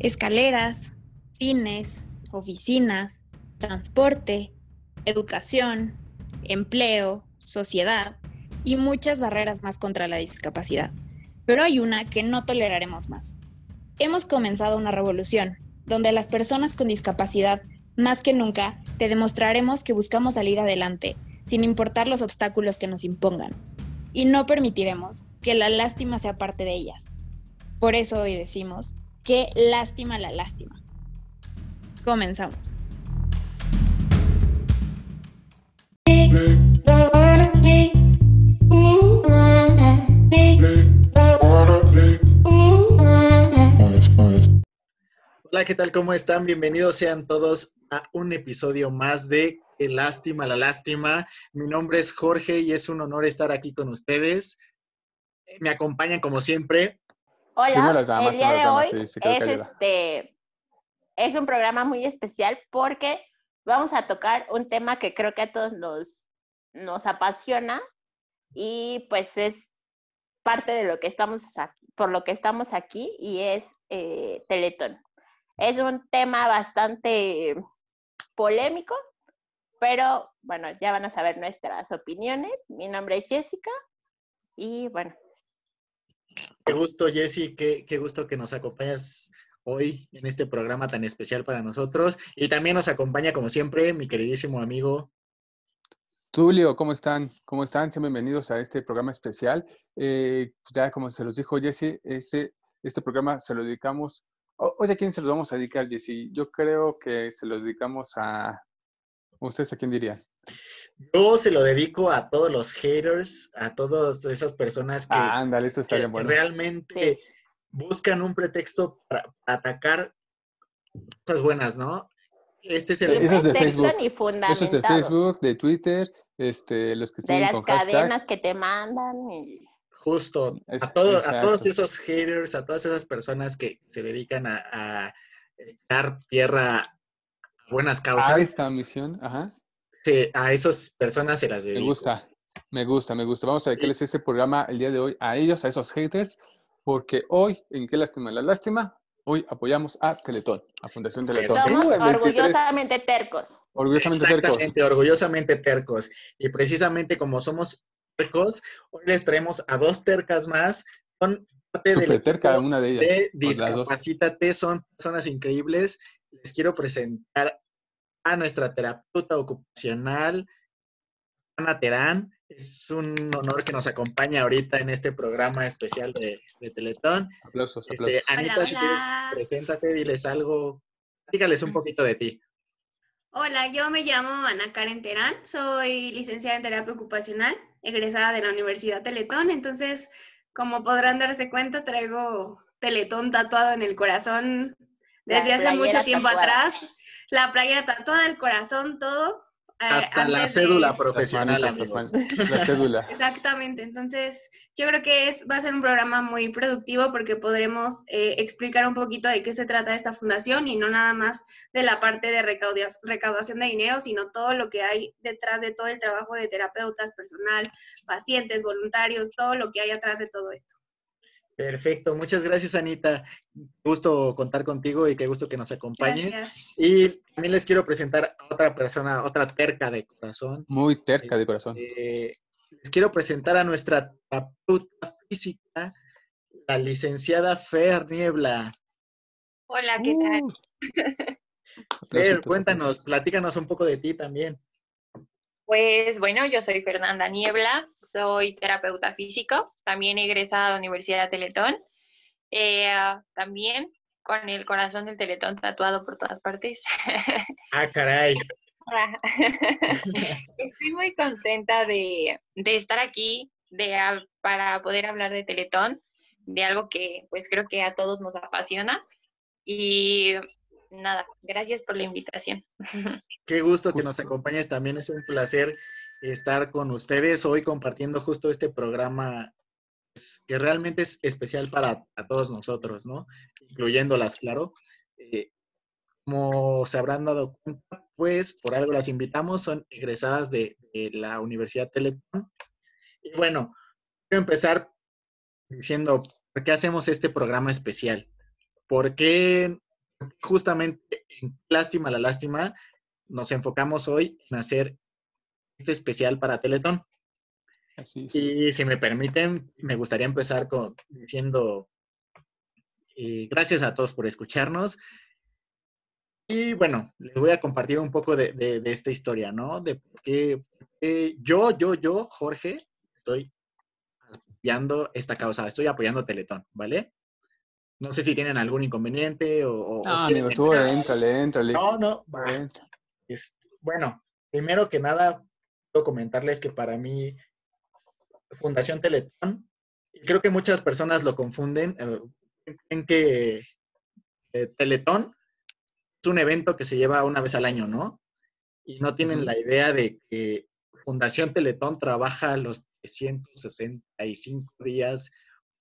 escaleras, cines, oficinas, transporte, educación, empleo, sociedad y muchas barreras más contra la discapacidad. Pero hay una que no toleraremos más. Hemos comenzado una revolución, donde las personas con discapacidad, más que nunca, te demostraremos que buscamos salir adelante, sin importar los obstáculos que nos impongan. Y no permitiremos que la lástima sea parte de ellas. Por eso hoy decimos, qué lástima la lástima. Comenzamos. Hola, ¿qué tal? ¿Cómo están? Bienvenidos sean todos a un episodio más de Qué lástima la lástima. Mi nombre es Jorge y es un honor estar aquí con ustedes. Me acompañan como siempre. Hola, el día de hoy es, este, es un programa muy especial porque vamos a tocar un tema que creo que a todos nos, nos apasiona y pues es parte de lo que estamos aquí, por lo que estamos aquí y es eh, Teletón. Es un tema bastante polémico, pero bueno, ya van a saber nuestras opiniones. Mi nombre es Jessica y bueno. Qué gusto, Jessy, qué, qué gusto que nos acompañas hoy en este programa tan especial para nosotros. Y también nos acompaña, como siempre, mi queridísimo amigo. Tulio, ¿cómo están? ¿Cómo están? Sean bienvenidos a este programa especial. Eh, ya como se los dijo Jesse, este, este programa se lo dedicamos Oye, ¿a quién se los vamos a dedicar, Jessy? Yo creo que se lo dedicamos a... ¿Ustedes a quién dirían? Yo se lo dedico a todos los haters, a todas esas personas que, ah, ándale, eso estaría bueno. realmente buscan un pretexto para atacar cosas buenas, ¿no? Este es el eso es de Facebook. Eso es de Facebook, de Twitter, este, los que siguen de las cadenas que te mandan. Y... Justo, a, todos esos haters, a todas esas personas que se dedican a, dar tierra a buenas causas. A esta misión, ajá. Sí, a esas personas se las dedico. Me gusta, me gusta, me gusta. Vamos a dedicarles este programa el día de hoy a ellos, a esos haters, porque hoy, en qué lástima la lástima, hoy apoyamos a Teletón, a Fundación Teletón. Somos orgullosamente tercos. Orgullosamente Exactamente, orgullosamente tercos. Y precisamente como somos Hoy les traemos a dos tercas más. Son parte de terca, una de ellas. De Discapacítate, son personas increíbles. Les quiero presentar a nuestra terapeuta ocupacional, Ana Terán. Es un honor que nos acompañe ahorita en este programa especial de, Teletón. Aplausos, este, aplausos. Anita, si quieres, preséntate, diles algo, dígales un poquito de ti. Hola, yo me llamo Ana Karen Terán, soy licenciada en terapia ocupacional egresada de la Universidad Teletón, entonces, como podrán darse cuenta, traigo Teletón tatuado en el corazón desde hace mucho tiempo atrás. La playera tatuada, el corazón, todo. Eh, Hasta la cédula profesional, amigos. La cédula. Exactamente. Entonces, yo creo que es, va a ser un programa muy productivo porque podremos eh, explicar un poquito de qué se trata esta fundación y no nada más de la parte de recaudación de dinero, sino todo lo que hay detrás de todo el trabajo de terapeutas, personal, pacientes, voluntarios, todo lo que hay atrás de todo esto. Perfecto, muchas gracias Anita. Gusto contar contigo y qué gusto que nos acompañes. Y también les quiero presentar a otra persona, otra terca de corazón. Muy terca de corazón. Eh, les quiero presentar a nuestra terapeuta física, la licenciada Fer Niebla. Hola, ¿qué tal? Uh. Fer, cuéntanos, platícanos un poco de ti también. Pues bueno, yo soy Fernanda Niebla, soy terapeuta físico, también egresada de la Universidad de Teletón, eh, también con el corazón del Teletón tatuado por todas partes. Ah, caray. Estoy muy contenta de, estar aquí de, para poder hablar de Teletón, de algo que pues creo que a todos nos apasiona. Y nada, gracias por la invitación. Qué gusto que nos acompañes también, es un placer estar con ustedes hoy compartiendo justo este programa pues, que realmente es especial para todos nosotros, ¿no? Incluyéndolas, claro. Eh, como se habrán dado cuenta, pues por algo las invitamos, son egresadas de, de la Universidad Teletón. Y bueno, quiero empezar diciendo, ¿por qué hacemos este programa especial? ¿Por qué justamente en Lástima la Lástima nos enfocamos hoy en hacer este especial para Teletón. Y si me permiten, me gustaría empezar con diciendo eh, gracias a todos por escucharnos. Y bueno, les voy a compartir un poco de, esta historia, ¿no? De por qué yo, yo, yo, Jorge, estoy apoyando esta causa, estoy apoyando Teletón, ¿vale? No sé si tienen algún inconveniente o... no, amigo, tú entrale, entrale. No, no, bueno, primero que nada, quiero comentarles que para mí, Fundación Teletón, creo que muchas personas lo confunden, eh, en que eh, Teletón es un evento que se lleva una vez al año, ¿no? Y no tienen la idea de que Fundación Teletón trabaja los 365 días,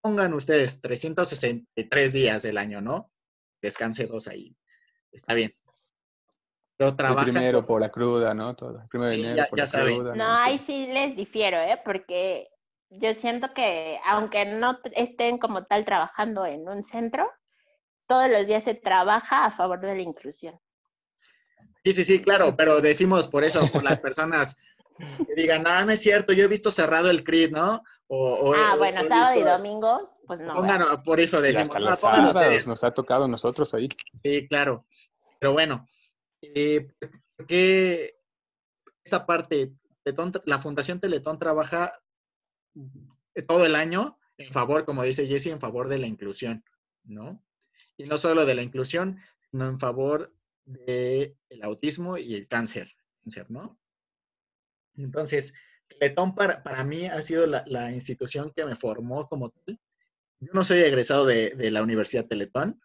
pongan ustedes 363 días del año, ¿no? Descanse dos ahí. Está bien. Pero trabaja. primero por la cruda, ¿no? Todo. Primero sí, ya, por la cruda. No, ahí sí les difiero, ¿eh? Porque yo siento que aunque no estén como tal trabajando en un centro, todos los días se trabaja a favor de la inclusión. Sí, sí, sí, claro, pero decimos por eso, por las personas que digan, no, no es cierto, yo he visto cerrado el CRID, ¿no? O, ah, bueno, sábado y domingo, pues no. Pongan, por eso decimos, no, pongan ustedes. Nos ha tocado nosotros ahí. Sí, claro. Pero bueno, eh, porque esta parte, la Fundación Teletón trabaja todo el año en favor, como dice Jesse, en favor de la inclusión, ¿no? Y no solo de la inclusión, sino en favor del autismo y el cáncer, cáncer, ¿no? Entonces, Teletón para, para mí ha sido la, institución que me formó como tal. Yo no soy egresado de, la Universidad Teletón.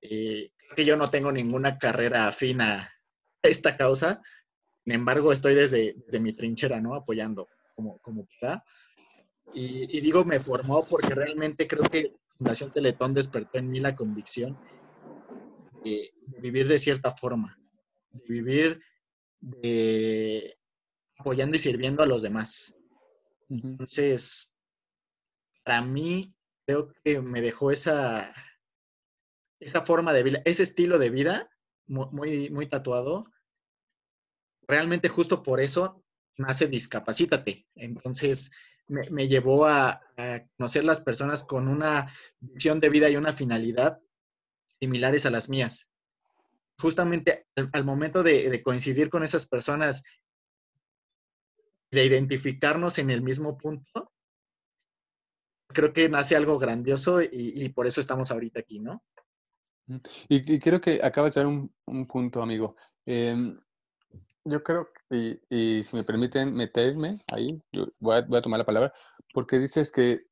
Eh, creo que yo no tengo ninguna carrera afina a esta causa. Sin embargo, estoy desde, mi trinchera, ¿no? Apoyando como, como pueda. Y, digo, me formó porque realmente creo que Fundación Teletón despertó en mí la convicción de, vivir de cierta forma, de vivir apoyando y sirviendo a los demás. Entonces, para mí, creo que me dejó esa, esa forma de vida, ese estilo de vida muy, muy tatuado. Realmente justo por eso nace Discapacítate. Entonces, me, llevó a, conocer las personas con una visión de vida y una finalidad similares a las mías. Justamente al, momento de, coincidir con esas personas, de identificarnos en el mismo punto, creo que nace algo grandioso y, por eso estamos ahorita aquí, ¿no? Y, creo que acabas de dar un, punto, amigo. Em, yo creo, y, y, si me permiten meterme ahí, yo voy a, tomar la palabra, porque dices que,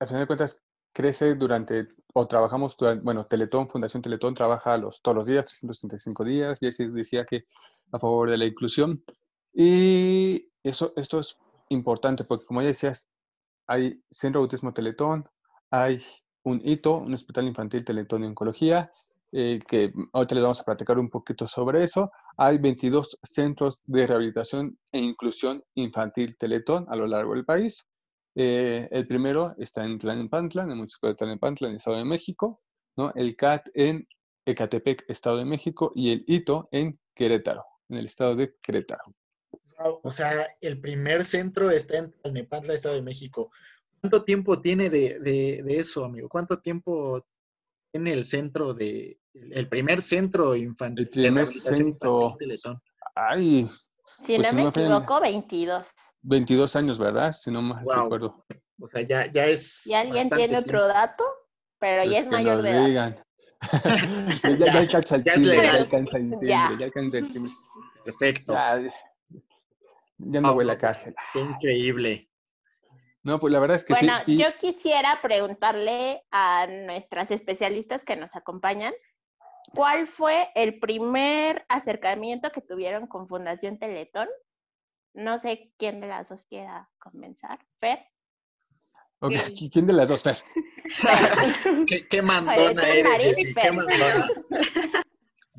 al final de cuentas, crece durante, o trabajamos, durante, bueno, Teletón, Fundación Teletón trabaja los, todos los días, 365 días, y así decía que a favor de la inclusión. Y eso, esto es importante, porque como ya decías, hay Centro de Autismo Teletón, hay un hito, un hospital infantil Teletón de Oncología, eh, que ahorita les vamos a platicar un poquito sobre eso. Hay 22 centros de rehabilitación e inclusión infantil Teletón a lo largo del país. Eh, el primero está en Tlanepantla, en municipio de Tlanepantla, en el Estado de México, ¿no? el CAT en Ecatepec, Estado de México, y el ITO en Querétaro, en el Estado de Querétaro. O sea, el primer centro está en Tlanepantla, Estado de México. ¿Cuánto tiempo tiene de, de, de eso, amigo? ¿Cuánto tiempo en el centro de, el primer centro infantil. El primer centro. Ay. Si pues no me equivoco, 22. 22 años, ¿verdad? Si no me acuerdo. O sea, ya, ya es. ¿Y alguien tiene otro dato? Pero ya es mayor de edad. ya, ya, alcanza el timbre, ya alcanza el timbre, ya, alcanza el timbre. Perfecto. Ya, no huele a pues, cárcel. Qué increíble. No, pues la verdad es que sí. Bueno, yo quisiera preguntarle a nuestras especialistas que nos acompañan, ¿cuál fue el primer acercamiento que tuvieron con Fundación Teletón? No sé quién de las dos quiera comenzar. Fer. ¿quién de las dos, Fer? ¿Qué, qué mandona eres, Jessy, qué mandona.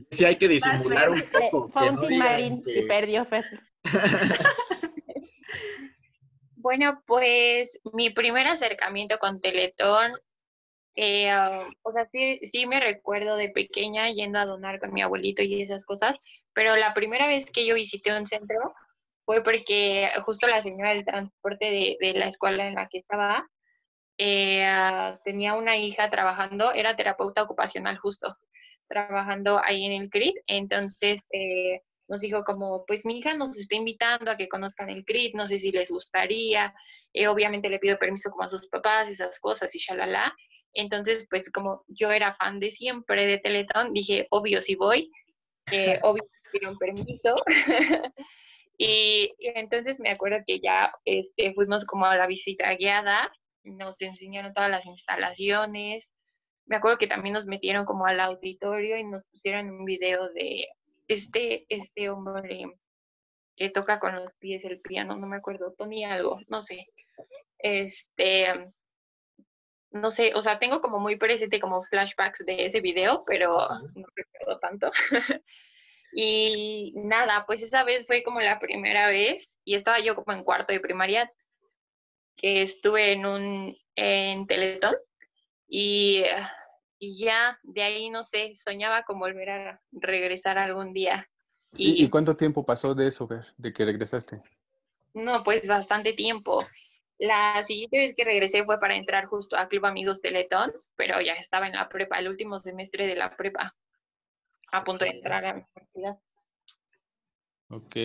Sí hay que disimular un poco. Fue un no Marín y perdió Fer. Bueno, pues mi primer acercamiento con Teletón Eh, ah, o sea, sí, sí me recuerdo de pequeña yendo a donar con mi abuelito y esas cosas, pero la primera vez que yo visité un centro fue porque justo la señora del transporte de, de la escuela en la que estaba eh, ah, tenía una hija trabajando, era terapeuta ocupacional justo, trabajando ahí en el CRIT, entonces eh, nos dijo como, pues mi hija nos está invitando a que conozcan el CRIT, no sé si les gustaría, eh, obviamente le pido permiso como a sus papás, esas cosas y shalala. Entonces, pues como yo era fan de siempre de Teletón, dije, obvio si voy, obvio un permiso. y, entonces me acuerdo que ya este, fuimos como a la visita guiada, nos enseñaron todas las instalaciones. Me acuerdo que también nos metieron como al auditorio y nos pusieron un video de este, este hombre que toca con los pies el piano, no me acuerdo, Tony algo, no sé. Este, no sé, o sea, tengo como muy presente como flashbacks de ese video, pero no recuerdo tanto. y nada, pues esa vez fue como la primera vez y estaba yo como en cuarto de primaria que estuve en un en Teletón y y ya de ahí, no sé, soñaba con volver a regresar algún día. ¿Y, cuánto tiempo pasó de eso, de que regresaste? No, pues bastante tiempo. La siguiente vez que regresé fue para entrar justo a Club Amigos Teletón, pero ya estaba en la prepa, el último semestre de la prepa, a punto de entrar a la universidad. Ok.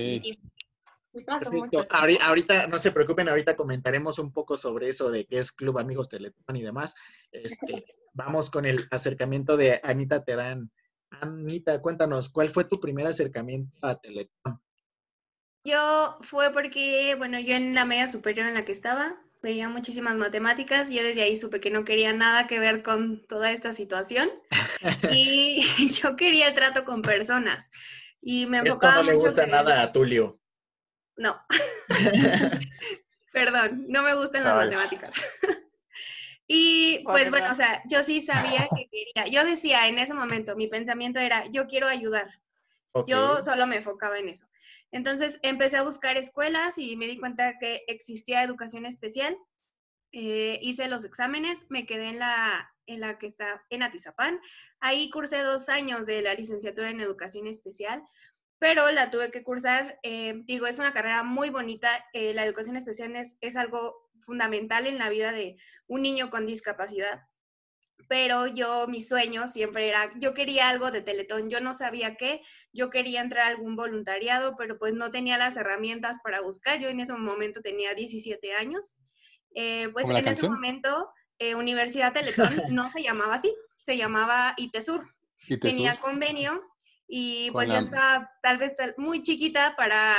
Perfecto. Ahorita, no se preocupen, ahorita comentaremos un poco sobre eso de qué es Club Amigos Teletón y demás. Este, vamos con el acercamiento de Anita Terán. Anita, cuéntanos, ¿cuál fue tu primer acercamiento a Teletón? Yo fue porque, bueno, yo en la media superior en la que estaba, veía muchísimas matemáticas, y yo desde ahí supe que no quería nada que ver con toda esta situación y yo quería trato con personas. Y me enfocaba Esto no le gusta nada a Tulio. No. Perdón, no me gustan las matemáticas. y pues bueno, o sea, yo sí sabía que quería. Yo decía en ese momento, mi pensamiento era, yo quiero ayudar. Yo solo me enfocaba en eso. Entonces empecé a buscar escuelas y me di cuenta que existía educación especial. Eh, hice los exámenes, me quedé en la, en la que está en Atizapán. Ahí cursé dos años de la licenciatura en educación especial pero la tuve que cursar. Eh, digo, es una carrera muy bonita. Eh, la educación especial es, es, algo fundamental en la vida de un niño con discapacidad. Pero yo, mi sueño siempre era, yo quería algo de Teletón, yo no sabía qué, yo quería entrar a algún voluntariado, pero pues no tenía las herramientas para buscar. Yo en ese momento tenía 17 años. Eh, pues en ese momento, Universidad Teletón no se llamaba así, se llamaba ITESUR. Tenía convenio y pues ya estaba tal vez muy chiquita para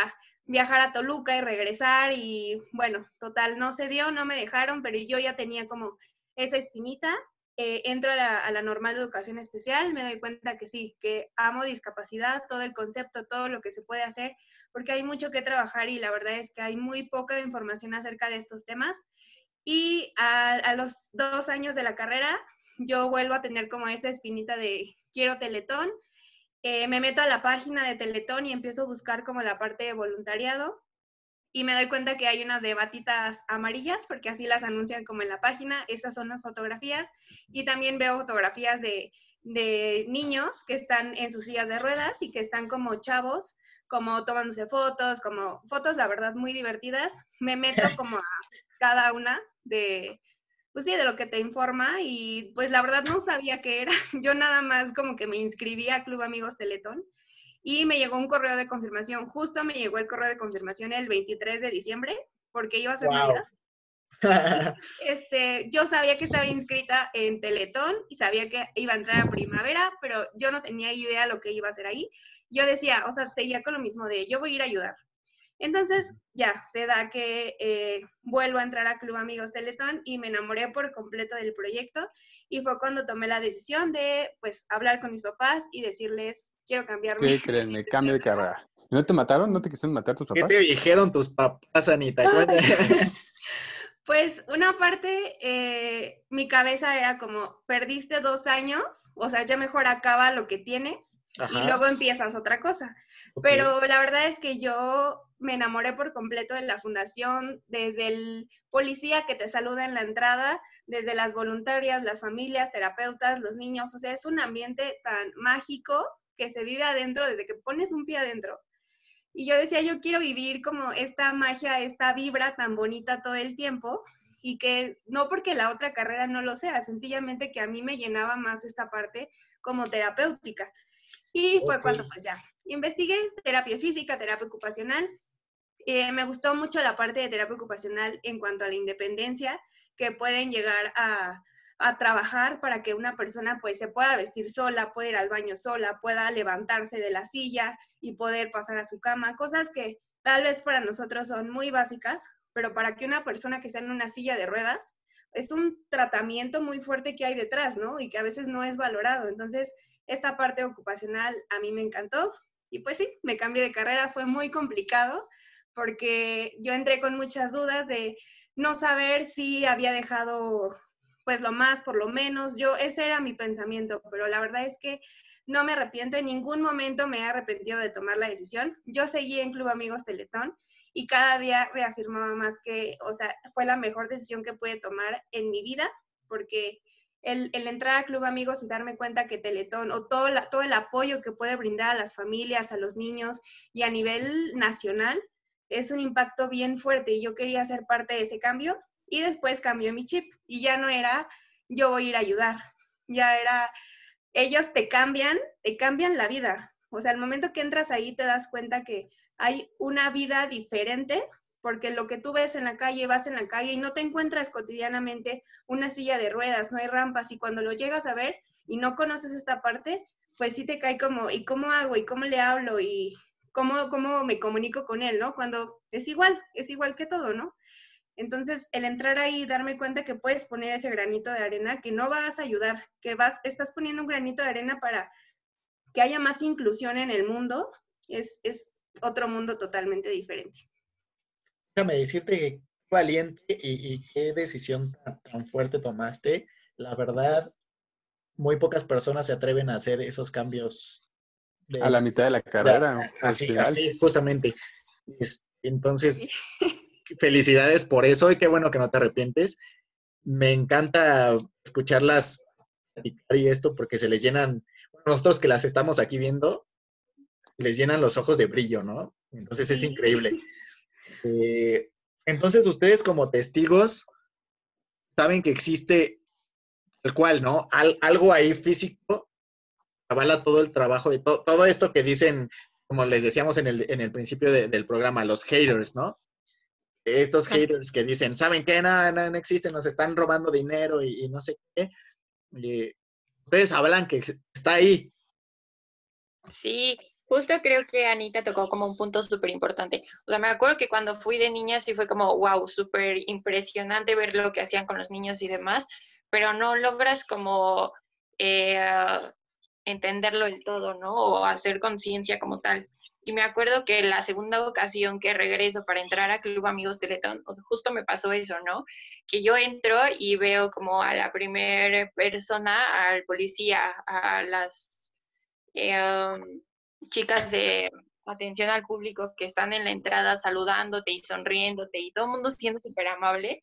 viajar a Toluca y regresar y bueno, total, no se dio, no me dejaron, pero yo ya tenía como esa espinita. Eh, entro a la, a la, normal de educación especial, me doy cuenta que sí, que amo discapacidad, todo el concepto, todo lo que se puede hacer, porque hay mucho que trabajar y la verdad es que hay muy poca información acerca de estos temas. Y a, a los dos años de la carrera, yo vuelvo a tener como esta espinita de quiero teletón, eh, me meto a la página de Teletón y empiezo a buscar como la parte de voluntariado y me doy cuenta que hay unas de batitas amarillas porque así las anuncian como en la página. Estas son las fotografías y también veo fotografías de, de niños que están en sus sillas de ruedas y que están como chavos, como tomándose fotos, como fotos, la verdad, muy divertidas. Me meto como a cada una de, pues sí, de lo que te informa y pues la verdad no sabía qué era. Yo nada más como que me inscribí a Club Amigos Teletón y me llegó un correo de confirmación. Justo me llegó el correo de confirmación el 23 de diciembre porque iba a ser Navidad. Este, yo sabía que estaba inscrita en Teletón y sabía que iba a entrar a primavera, pero yo no tenía idea lo que iba a hacer ahí. Yo decía, o sea, seguía con lo mismo de yo voy a ir a ayudar. Entonces, ya, se da que eh, vuelvo a entrar a Club Amigos Teletón y me enamoré por completo del proyecto y fue cuando tomé la decisión de, pues, hablar con mis papás y decirles, quiero cambiarme. ¿Qué creen? Me cambio de carrera. ¿No te mataron? ¿No te quisieron matar tus papás? ¿Qué te dijeron tus papás, Anita? Pues una parte, eh, mi cabeza era como, perdiste dos años, o sea, ya mejor acaba lo que tienes y luego empiezas otra cosa. Pero la verdad es que yo me enamoré por completo de la fundación, desde el policía que te saluda en la entrada, desde las voluntarias, las familias, terapeutas, los niños, o sea, es un ambiente tan mágico que se vive adentro desde que pones un pie adentro. Y yo decía, yo quiero vivir como esta magia, esta vibra tan bonita todo el tiempo y que no porque la otra carrera no lo sea, sencillamente que a mí me llenaba más esta parte como terapéutica. Y fue cuando pues ya investigué terapia física, terapia ocupacional. Eh, me gustó mucho la parte de terapia ocupacional en cuanto a la independencia que pueden llegar a, a trabajar para que una persona pues se pueda vestir sola, pueda ir al baño sola, pueda levantarse de la silla y poder pasar a su cama, cosas que tal vez para nosotros son muy básicas, pero para que una persona que está en una silla de ruedas es un tratamiento muy fuerte que hay detrás, ¿no? Y que a veces no es valorado. Entonces, esta parte ocupacional a mí me encantó y pues sí, me cambié de carrera, fue muy complicado porque yo entré con muchas dudas de no saber si había dejado pues lo más por lo menos, yo ese era mi pensamiento, pero la verdad es que no me arrepiento, en ningún momento me he arrepentido de tomar la decisión. Yo seguí en Club Amigos Teletón y cada día reafirmaba más que, o sea, fue la mejor decisión que pude tomar en mi vida, porque el, entrar a Club Amigos y darme cuenta que Teletón o todo, todo el apoyo que puede brindar a las familias, a los niños y a nivel nacional es un impacto bien fuerte y yo quería ser parte de ese cambio y después cambió mi chip y ya no era yo voy a ir a ayudar, ya era ellos te cambian, te cambian la vida. O sea, al momento que entras ahí te das cuenta que hay una vida diferente porque lo que tú ves en la calle, vas en la calle y no te encuentras cotidianamente una silla de ruedas, no hay rampas y cuando lo llegas a ver y no conoces esta parte, pues sí te cae como, ¿y cómo hago? ¿Y cómo le hablo? ¿Y cómo, cómo me comunico con él? ¿No? Cuando es igual, es igual que todo, ¿no? Entonces, el entrar ahí y darme cuenta que puedes poner ese granito de arena, que no vas a ayudar, que vas, estás poniendo un granito de arena para que haya más inclusión en el mundo, es, es otro mundo totalmente diferente déjame decirte que valiente y, qué decisión tan, fuerte tomaste. La verdad, muy pocas personas se atreven a hacer esos cambios. A la mitad de la carrera. así, así, justamente. entonces, felicidades por eso y qué bueno que no te arrepientes. Me encanta escucharlas y esto porque se les llenan, nosotros que las estamos aquí viendo, les llenan los ojos de brillo, ¿no? Entonces es increíble. Eh, entonces, ustedes como testigos saben que existe el cual, ¿no? algo ahí físico avala todo el trabajo de todo esto que dicen, como les decíamos en el, principio del programa, los haters, ¿no? Estos haters que dicen, ¿saben qué? No, no, existen, nos están robando dinero y, no sé qué. ustedes hablan que está ahí. Sí, Justo creo que Anita tocó como un punto súper importante. O sea, me acuerdo que cuando fui de niña sí fue como, wow, súper impresionante ver lo que hacían con los niños y demás, pero no logras como eh, entenderlo todo, ¿no? O hacer conciencia como tal. Y me acuerdo que la segunda ocasión que regreso para entrar a Club Amigos Teletón, o justo me pasó eso, ¿no? Que yo entro y veo como a la primera persona, al policía, a las... Eh, chicas de atención al público que están en la entrada saludándote y sonriéndote y todo el mundo siendo súper amable.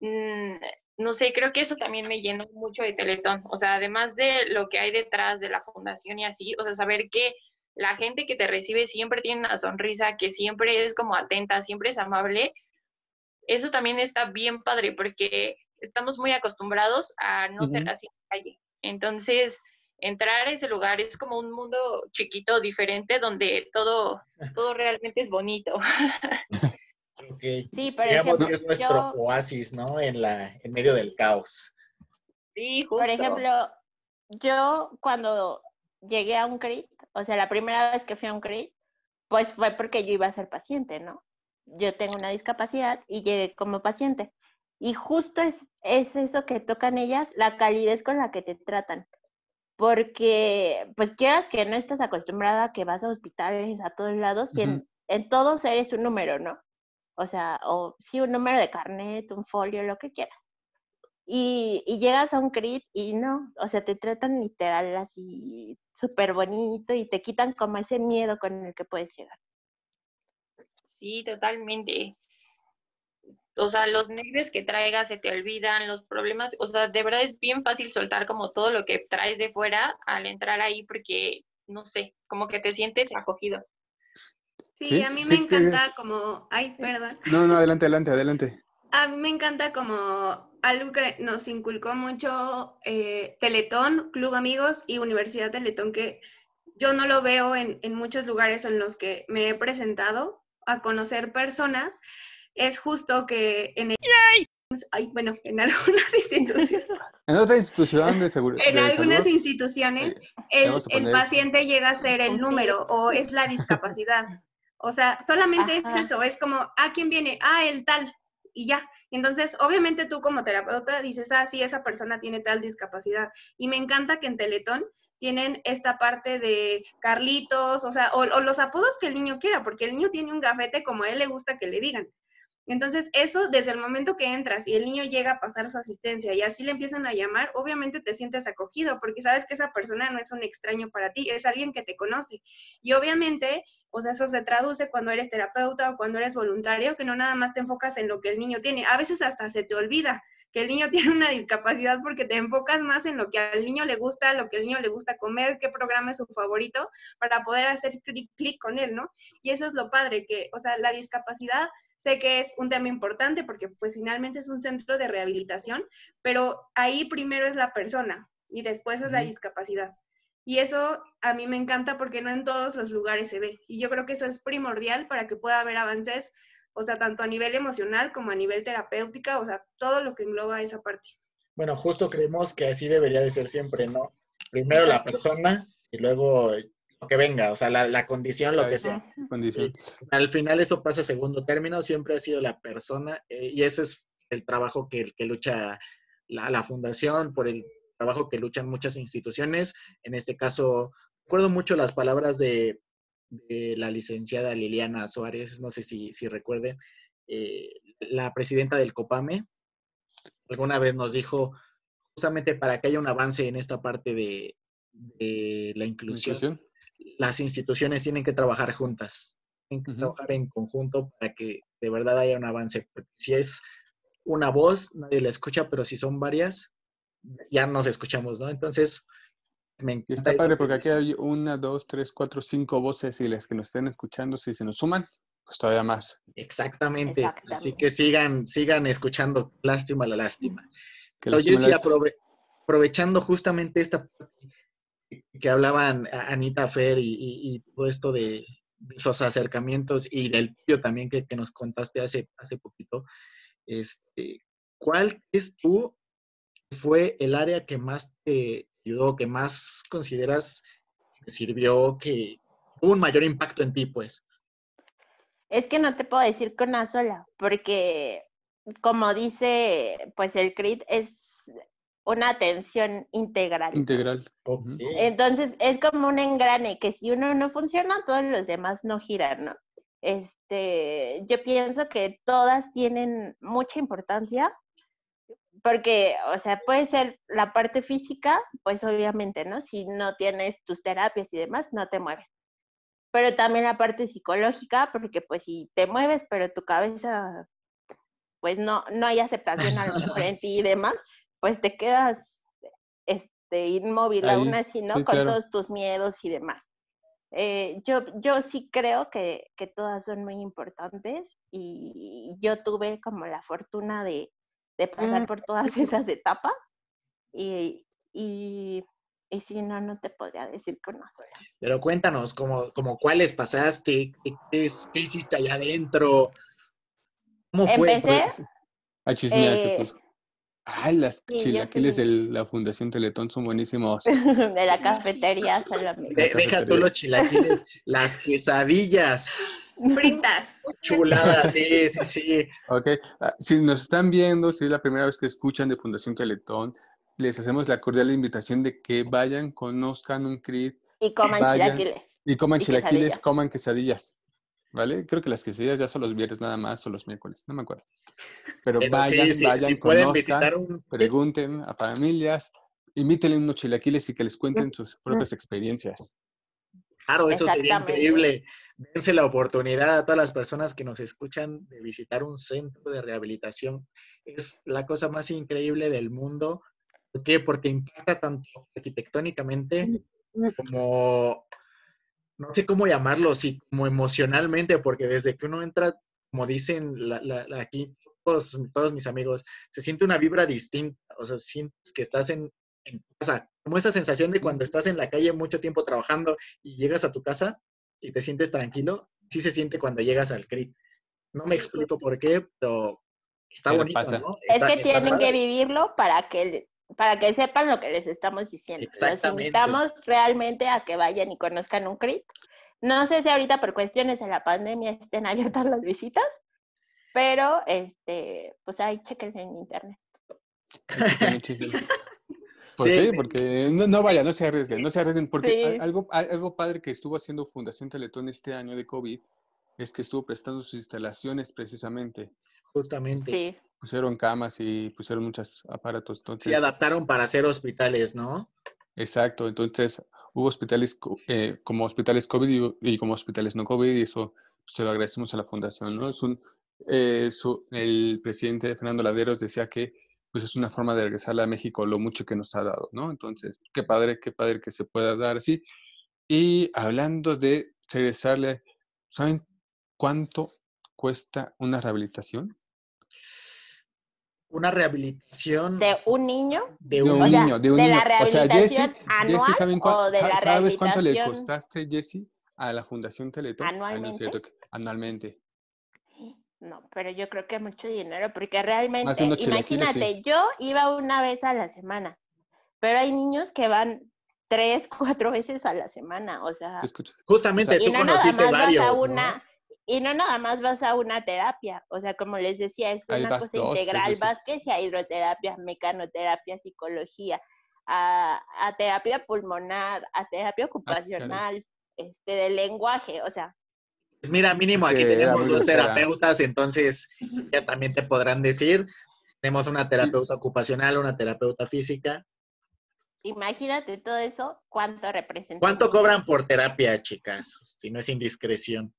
Mm, no sé, creo que eso también me llenó mucho de Teletón. O sea, además de lo que hay detrás de la fundación y así, o sea, saber que la gente que te recibe siempre tiene una sonrisa, que siempre es como atenta, siempre es amable, eso también está bien padre porque estamos muy acostumbrados a no ser así en la calle. Entonces, entrar a ese lugar es como un mundo chiquito, diferente, donde todo, todo realmente es bonito. Okay. Sí, pero Digamos que es nuestro oasis, ¿no? En, la, en medio del caos. Sí, justo. Por ejemplo, yo cuando llegué a un CRIT, o sea, la primera vez que fui a un CRIT, pues fue porque yo iba a ser paciente, ¿no? Yo tengo una discapacidad y llegué como paciente. Y justo es, es eso que tocan ellas, la calidez con la que te tratan porque pues quieras que no estás acostumbrada a que vas a hospitales a todos lados y en, todos eres un número, ¿no? O sea, o sí, un número de carnet, un folio, lo que quieras. Y, y llegas a un CRIT y no, o sea, te tratan literal así súper bonito y te quitan como ese miedo con el que puedes llegar. Sí, totalmente. O sea, los nervios que traigas se te olvidan, los problemas, o sea, de verdad es bien fácil soltar como todo lo que traes de fuera al entrar ahí porque, no sé, como que te sientes acogido. Sí, a mí me encanta como, ay, perdón. No, no, adelante, adelante, adelante. A mí me encanta como algo que nos inculcó mucho eh, Teletón, Club Amigos y Universidad Teletón, que yo no lo veo en, en muchos lugares en los que me he presentado a conocer personas, es justo que en el... Ay, bueno, en algunas instituciones. En otra institución de seguridad. En algunas instituciones, el, el, paciente llega a ser el número o es la discapacidad. O sea, solamente es eso, es como, ¿a ah, quién viene? Ah, el tal. Y ya. Entonces, obviamente tú como terapeuta dices, ah, sí, esa persona tiene tal discapacidad. Y me encanta que en Teletón tienen esta parte de Carlitos, o sea, o, o los apodos que el niño quiera, porque el niño tiene un gafete como a él le gusta que le digan. Entonces, eso desde el momento que entras y el niño llega a pasar su asistencia y así le empiezan a llamar, obviamente te sientes acogido porque sabes que esa persona no es un extraño para ti, es alguien que te conoce. Y obviamente, o sea, eso se traduce cuando eres terapeuta o cuando eres voluntario, que no nada más te enfocas en lo que el niño tiene. A veces hasta se te olvida que el niño tiene una discapacidad porque te enfocas más en lo que al niño le gusta, lo que al niño le gusta comer, qué programa es su favorito, para poder hacer clic con él, ¿no? Y eso es lo padre, que, o sea, la discapacidad Sé que es un tema importante porque pues finalmente es un centro de rehabilitación, pero ahí primero es la persona y después es la discapacidad. Y eso a mí me encanta porque no en todos los lugares se ve. Y yo creo que eso es primordial para que pueda haber avances, o sea, tanto a nivel emocional como a nivel terapéutica, o sea, todo lo que engloba esa parte. Bueno, justo creemos que así debería de ser siempre, ¿no? Primero la persona y luego que venga, o sea, la, condición, lo que sea. al final eso pasa a segundo término, siempre ha sido la persona eh, y ese es el trabajo que, que lucha la, fundación, por el trabajo que luchan muchas instituciones. En este caso, recuerdo mucho las palabras de, la licenciada Liliana Suárez, no sé si, si recuerden, eh, la presidenta del COPAME, alguna vez nos dijo, justamente para que haya un avance en esta parte de, la inclusión, las instituciones tienen que trabajar juntas, tienen que trabajar en conjunto para que de verdad haya un avance. Porque si es una voz, nadie la escucha, pero si son varias, ya nos escuchamos, ¿no? Entonces, me encanta. Está padre porque aquí hay una, dos, tres, cuatro, cinco voces y las que nos estén escuchando, si se nos suman, pues todavía más. Exactamente. Así que sigan, sigan escuchando. Lástima la lástima. Oye, sí, aprovechando justamente esta que hablaban Anita Fer y, todo esto de, esos acercamientos y del tío también que, nos contaste hace, hace poquito, este, ¿cuál es tú fue el área que más te ayudó, que más consideras que sirvió, que tuvo un mayor impacto en ti, pues? Es que no te puedo decir con una sola, porque como dice, pues el CRIT es una atención integral. Integral. Entonces es como un engrane que si uno no funciona, todos los demás no giran, ¿no? Este, yo pienso que todas tienen mucha importancia porque, o sea, puede ser la parte física, pues obviamente, ¿no? Si no tienes tus terapias y demás, no te mueves. Pero también la parte psicológica, porque pues si te mueves, pero tu cabeza, pues no, no hay aceptación a lo mejor en ti y demás, pues te quedas este, inmóvil aún así, ¿no? Con todos tus miedos y demás. Eh, yo, yo sí creo que, que, todas son muy importantes y yo tuve como la fortuna de, de pasar mm. por todas esas etapas y, y, y, si no, no te podría decir con una sola. Pero cuéntanos, como, como cuáles pasaste, qué, qué, hiciste allá adentro, cómo fue. Empecé, a chismear, Ay, las chilaquiles de la Fundación Teletón son buenísimos. de la cafetería solamente. deja tú los chilaquiles, las quesadillas. Fritas. Chuladas, sí, sí, sí. Ok, ah, si nos están viendo, si es la primera vez que escuchan de Fundación Teletón, les hacemos la cordial invitación de que vayan, conozcan un CRIT. Y coman chilaquiles. Y coman chilaquiles, coman quesadillas. ¿vale? Creo que las quesadillas ya son los viernes nada más o los miércoles, no me acuerdo. Pero, vayan, vayan, pueden visitar un... pregunten a familias, imítenle unos chilaquiles y que les cuenten sus propias experiencias. Claro, eso sería increíble. Dense la oportunidad a todas las personas que nos escuchan de visitar un centro de rehabilitación. Es la cosa más increíble del mundo. ¿Por qué? Porque impacta tanto arquitectónicamente como, no sé cómo llamarlo, sí, como emocionalmente, porque desde que uno entra, como dicen aquí todos, todos mis amigos, se siente una vibra distinta. O sea, sientes que estás en, en casa, como esa sensación de cuando estás en la calle mucho tiempo trabajando y llegas a tu casa y te sientes tranquilo, sí se siente cuando llegas al CRIT. No me explico por qué, pero está bonito, ¿no? es que tienen que vivirlo para que para que sepan lo que les estamos diciendo. Les invitamos realmente a que vayan y conozcan un CRIT. No sé si ahorita por cuestiones de la pandemia estén abiertas las visitas, pero este, pues ahí chequen en internet. Pues sí, porque no, vaya, no se arriesguen, no se arriesguen, porque algo, algo padre que estuvo haciendo Fundación Teletón este año de COVID es que estuvo prestando sus instalaciones precisamente. Justamente. Sí. Pusieron camas y pusieron muchos aparatos. Entonces, sí, adaptaron para hacer hospitales, ¿no? Exacto, entonces hubo hospitales eh, como hospitales COVID y, como hospitales no COVID y eso se lo agradecemos a la fundación, ¿no? Es un, eh, el presidente Fernando Laderos decía que pues es una forma de regresarle a México lo mucho que nos ha dado, ¿no? Entonces, qué padre, qué padre que se pueda dar así. Y hablando de regresarle, ¿saben cuánto cuesta una rehabilitación? Una rehabilitación. ¿De un niño? De un, niño, de un niño. La rehabilitación o sea, Jesse, ¿saben ¿sabes cuánto le costaste, Jesse, a la Fundación Teletón? Anualmente. anualmente. No, pero yo creo que mucho dinero, porque realmente, imagínate, yo iba una vez a la semana, pero hay niños que van tres, cuatro veces a la semana, o sea. Justamente tú conociste varios. Y no nada más vas a una terapia, o sea, como les decía, es una cosa integral, vas que sea hidroterapia, mecanoterapia, psicología, a, terapia pulmonar, a terapia ah, ocupacional, este, de lenguaje, o sea, pues mira, mínimo aquí tenemos dos terapeutas, entonces ya también te podrán decir. Tenemos una terapeuta ocupacional, una terapeuta física. Imagínate todo eso, ¿cuánto representa? ¿Cuánto cobran por terapia, chicas? Si no es indiscreción.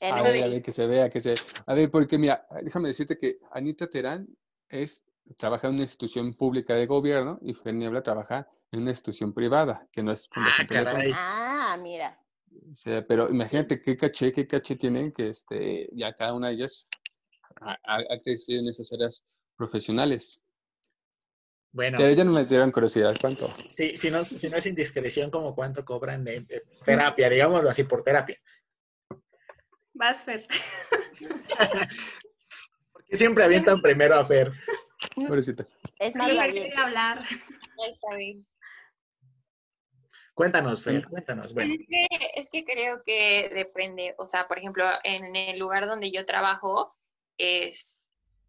A ver, a ver, que se vea, que se A ver, porque mira, déjame decirte que Anita Terán es, trabaja en una institución pública de gobierno y Fer Niebla trabaja en una institución privada, que no es Ah, ah mira pero imagínate qué caché, qué caché tienen que este, ya cada una de ellas ha, crecido en esas áreas profesionales. Bueno. Pero ya no me dieron curiosidad, ¿cuánto? Sí, si no, si no es indiscreción, como cuánto cobran de, terapia, digámoslo así, por terapia. Vas, Fer. Porque siempre avientan primero a Fer. Pobrecita. Es más hablar. Está bien. Cuéntanos, Fer, cuéntanos. Bueno. Es, que, creo que depende, o sea, por ejemplo, en el lugar donde yo trabajo, es,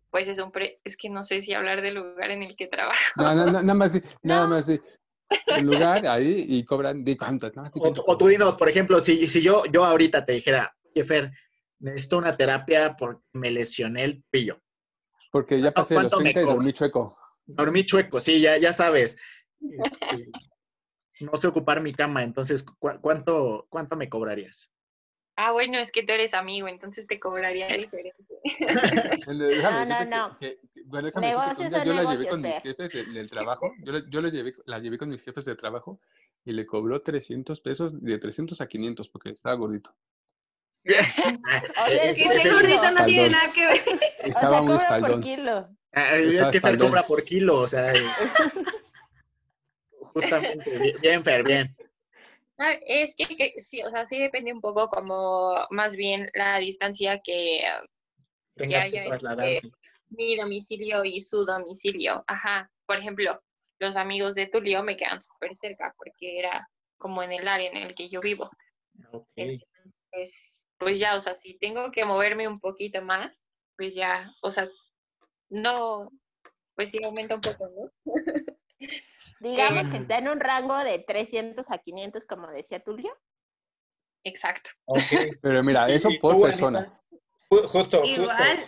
pues es un, es que no sé si hablar del lugar en el que trabajo. No, no, no nada más, nada más, el lugar ahí y cobran de cuánto. O, tú dinos, por ejemplo, si, si yo, yo ahorita te dijera, oye, Fer, necesito una terapia porque me lesioné el pillo. Porque ya pasé los 30 y dormí chueco. Dormí chueco, sí, ya, ya sabes. Este, no sé ocupar mi cama, entonces, cuánto, ¿cuánto me cobrarías? Ah, bueno, es que tú eres amigo, entonces te cobraría diferente. no, no, no. bueno, negocios yo la llevé con mis jefes del, trabajo, yo, yo la, llevé, la llevé con mis jefes de trabajo y le cobró 300 pesos, de 300 a 500 porque estaba gordito. Oye, es que gordito no tiene nada que ver. Estaba o sea, muy Por kilo. Ah, es que Fer cobra por kilo, o sea. Justamente, bien, Fer, bien. Ah, es que, sí, o sea, sí depende un poco como más bien la distancia que, que haya que mi domicilio y su domicilio. Ajá, por ejemplo, los amigos de Tulio me quedan súper cerca porque era como en el área en el que yo vivo. Entonces, pues ya, o sea, si tengo que moverme un poquito más, pues ya, o sea, no, pues sí aumenta un poco, ¿no? Digamos que está en un rango de 300 a 500, como decía Tulio. Exacto. Pero mira, eso por persona. Justo, Igual,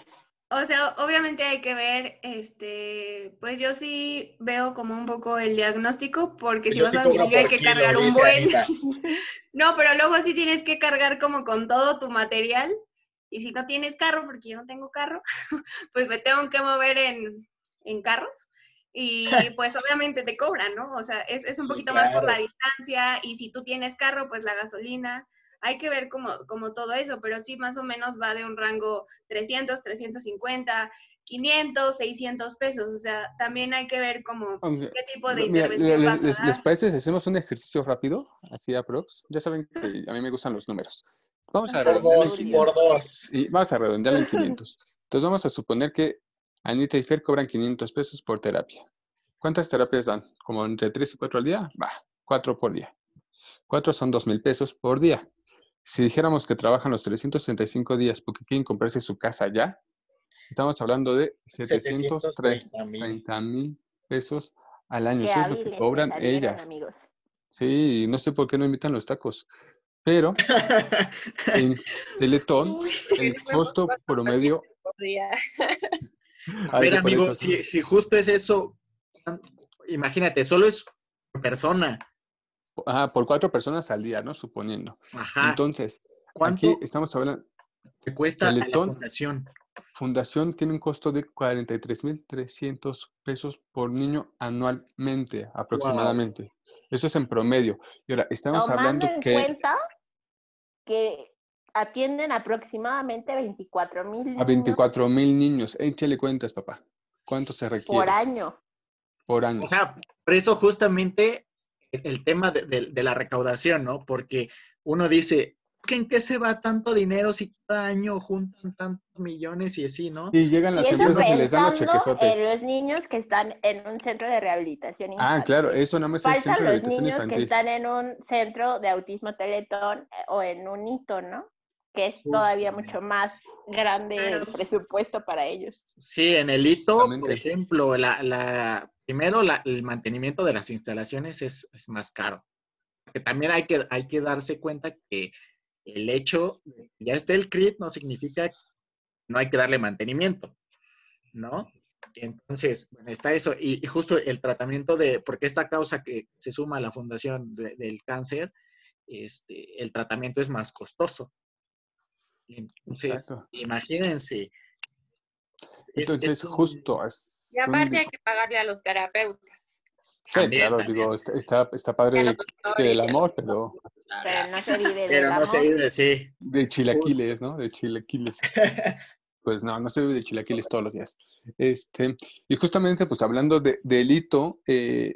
O sea, obviamente hay que ver, este, pues yo sí veo como un poco el diagnóstico, porque si vas a domicilio hay que cargar un buen. no, pero luego sí tienes que cargar como con todo tu material. Y si no tienes carro, porque yo no tengo carro, pues me tengo que mover en, en carros. Y pues obviamente te cobran, ¿no? O sea, es, es un poquito más por la distancia. Y si tú tienes carro, pues la gasolina hay que ver como, como todo eso, pero sí más o menos va de un rango 300, 350, 500, 600 pesos. O sea, también hay que ver como qué tipo de intervención vas a dar. ¿Les parece si hacemos un ejercicio rápido, así a prox? Ya saben que a mí me gustan los números. Vamos a por dos, por dos. Y vamos a redondearlo en 500. Entonces vamos a suponer que Anita y Fer cobran 500 pesos por terapia. ¿Cuántas terapias dan? ¿Como entre 3 y 4 al día? Va, 4 por día. 4 son 2 mil pesos por día. Si dijéramos que trabajan los 365 días porque quieren comprarse su casa ya, estamos hablando de 730 mil pesos al año. Eso es lo que cobran ellas. Sí, no sé por qué no invitan los tacos. Pero en Teletón, el costo promedio. A ver, amigo, si, si justo es eso, imagínate, solo es persona por cuatro personas al día, ¿no? Suponiendo. Ajá. Entonces, aquí estamos hablando. ¿Qué cuesta la fundación? Fundación tiene un costo de 43.300 pesos por niño anualmente, aproximadamente. Eso es en promedio. Y ahora, estamos hablando en que... cuenta que atienden aproximadamente 24 mil A 24 mil niños. Échale cuentas, papá. ¿Cuánto se requiere? Por año. Por año. O sea, por eso justamente el tema de, la recaudación, ¿no? Porque uno dice, ¿en qué se va tanto dinero si cada año juntan tantos millones y así, ¿no? Y llegan las empresas y les dan los chequesotes. En los niños que están en un centro de rehabilitación infantil. Ah, claro, eso no me Faltan centro de los niños que están en un centro de autismo teletón eh, o en un hito, ¿no? Que es todavía mucho más grande el presupuesto para ellos. Sí, en el hito, por ejemplo, la, la primero, el mantenimiento de las instalaciones es, más caro. Porque también hay que, hay que darse cuenta que el hecho de que ya esté el CRIT no significa que no hay que darle mantenimiento, ¿no? Entonces, bueno, está eso. Y, justo el tratamiento de, porque esta causa que se suma a la fundación del cáncer, este, el tratamiento es más costoso. Entonces, imagínense. Entonces, justo, y aparte hay que pagarle a los terapeutas. Sí, claro, digo, está, está, padre el amor, pero... Pero no se vive de Pero no se vive, sí. De chilaquiles, ¿no? De chilaquiles. pues no, no se vive de chilaquiles todos los días. Este, y justamente, pues hablando de, delito, eh,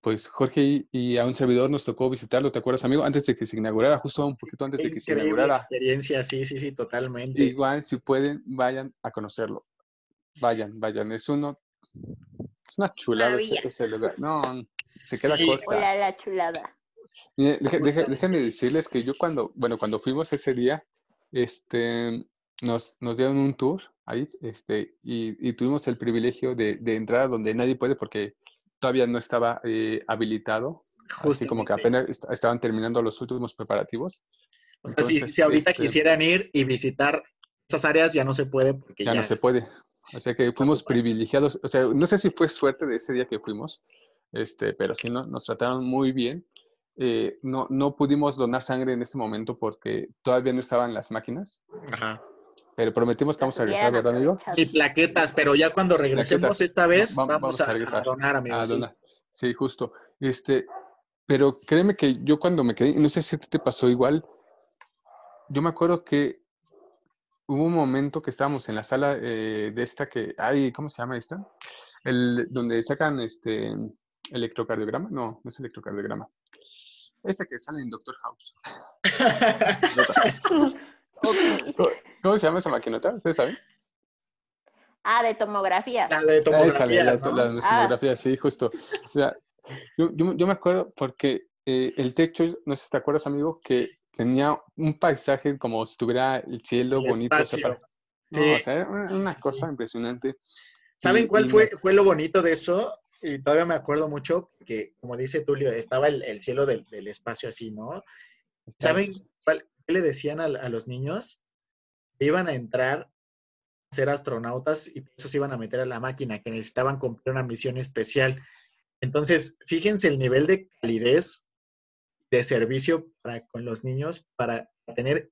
pues Jorge y, a un servidor nos tocó visitarlo, ¿te acuerdas, amigo? Antes de que se inaugurara, justo un poquito antes de que se inaugurara. experiencia, sí, sí, sí, totalmente. Igual, si pueden, vayan a conocerlo. Vayan, vayan, es uno, es una chulada ese, lugar. No, se queda corta. Hola, la chulada. déjenme decirles que yo cuando, bueno, cuando fuimos ese día, este, nos, nos dieron un tour ahí, este, y, tuvimos el privilegio de, de, entrar donde nadie puede porque todavía no estaba eh, habilitado, así como que apenas estaban terminando los últimos preparativos. Entonces, si, ahorita este quisieran ir y visitar esas áreas, ya no se puede porque ya, ya no se puede. O sea que fuimos privilegiados, o sea, no sé si fue suerte de ese día que fuimos, este, pero sí no, nos trataron muy bien. Eh, no, no pudimos donar sangre en ese momento porque todavía no estaban las máquinas. Ajá. Pero prometimos que vamos a regresar, ¿verdad, amigo? Y plaquetas, pero ya cuando regresemos esta vez, vamos, a, donar, amigo. A donar. Sí. justo. Este, pero créeme que yo cuando me quedé, no sé si te pasó igual, yo me acuerdo que hubo un momento que estábamos en la sala eh, de esta que, ay, ¿cómo se llama esta? El, donde sacan este electrocardiograma. No, no es electrocardiograma. Esta que sale en Doctor House. ¿Cómo se llama esa maquinota? ¿Ustedes saben? Ah, de tomografía. La de tomografía. La, de ah. tomografía, sí, justo. yo, yo, yo, me acuerdo porque eh, el techo, no sé si te acuerdas, amigo, que tenía un paisaje como si tuviera el cielo bonito. sí. o sea, una, cosa impresionante. ¿Saben cuál fue, fue lo bonito de eso? Y todavía me acuerdo mucho que, como dice Tulio, estaba el, cielo del, espacio así, ¿no? ¿Saben cuál, le decían a, los niños? Iban a entrar ser astronautas y por eso se iban a meter a la máquina, que necesitaban cumplir una misión especial. Entonces, fíjense el nivel de calidez de servicio para con los niños para tener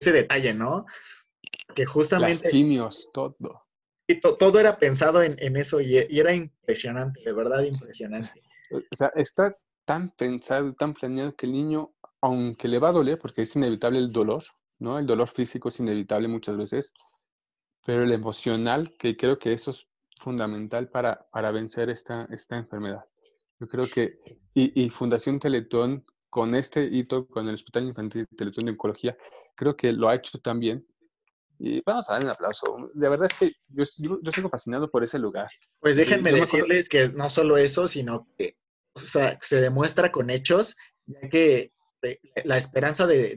ese detalle, ¿no? Que justamente... Todo. Y todo era pensado en, eso y, era impresionante, de verdad impresionante. O sea, está tan pensado, tan planeado que el niño, aunque le va a doler, porque es inevitable el dolor, ¿no? El dolor físico es inevitable muchas veces, pero el emocional, que creo que eso es fundamental para, para vencer esta, esta enfermedad. Yo creo que, y, y Fundación Teletón, con este hito, con el Hospital Infantil Teletón de Oncología, creo que lo ha hecho también. Y vamos a darle un aplauso. De verdad es que yo, yo, sigo fascinado por ese lugar. Pues déjenme decirles que no solo eso, sino que o sea, se demuestra con hechos, ya que la esperanza de,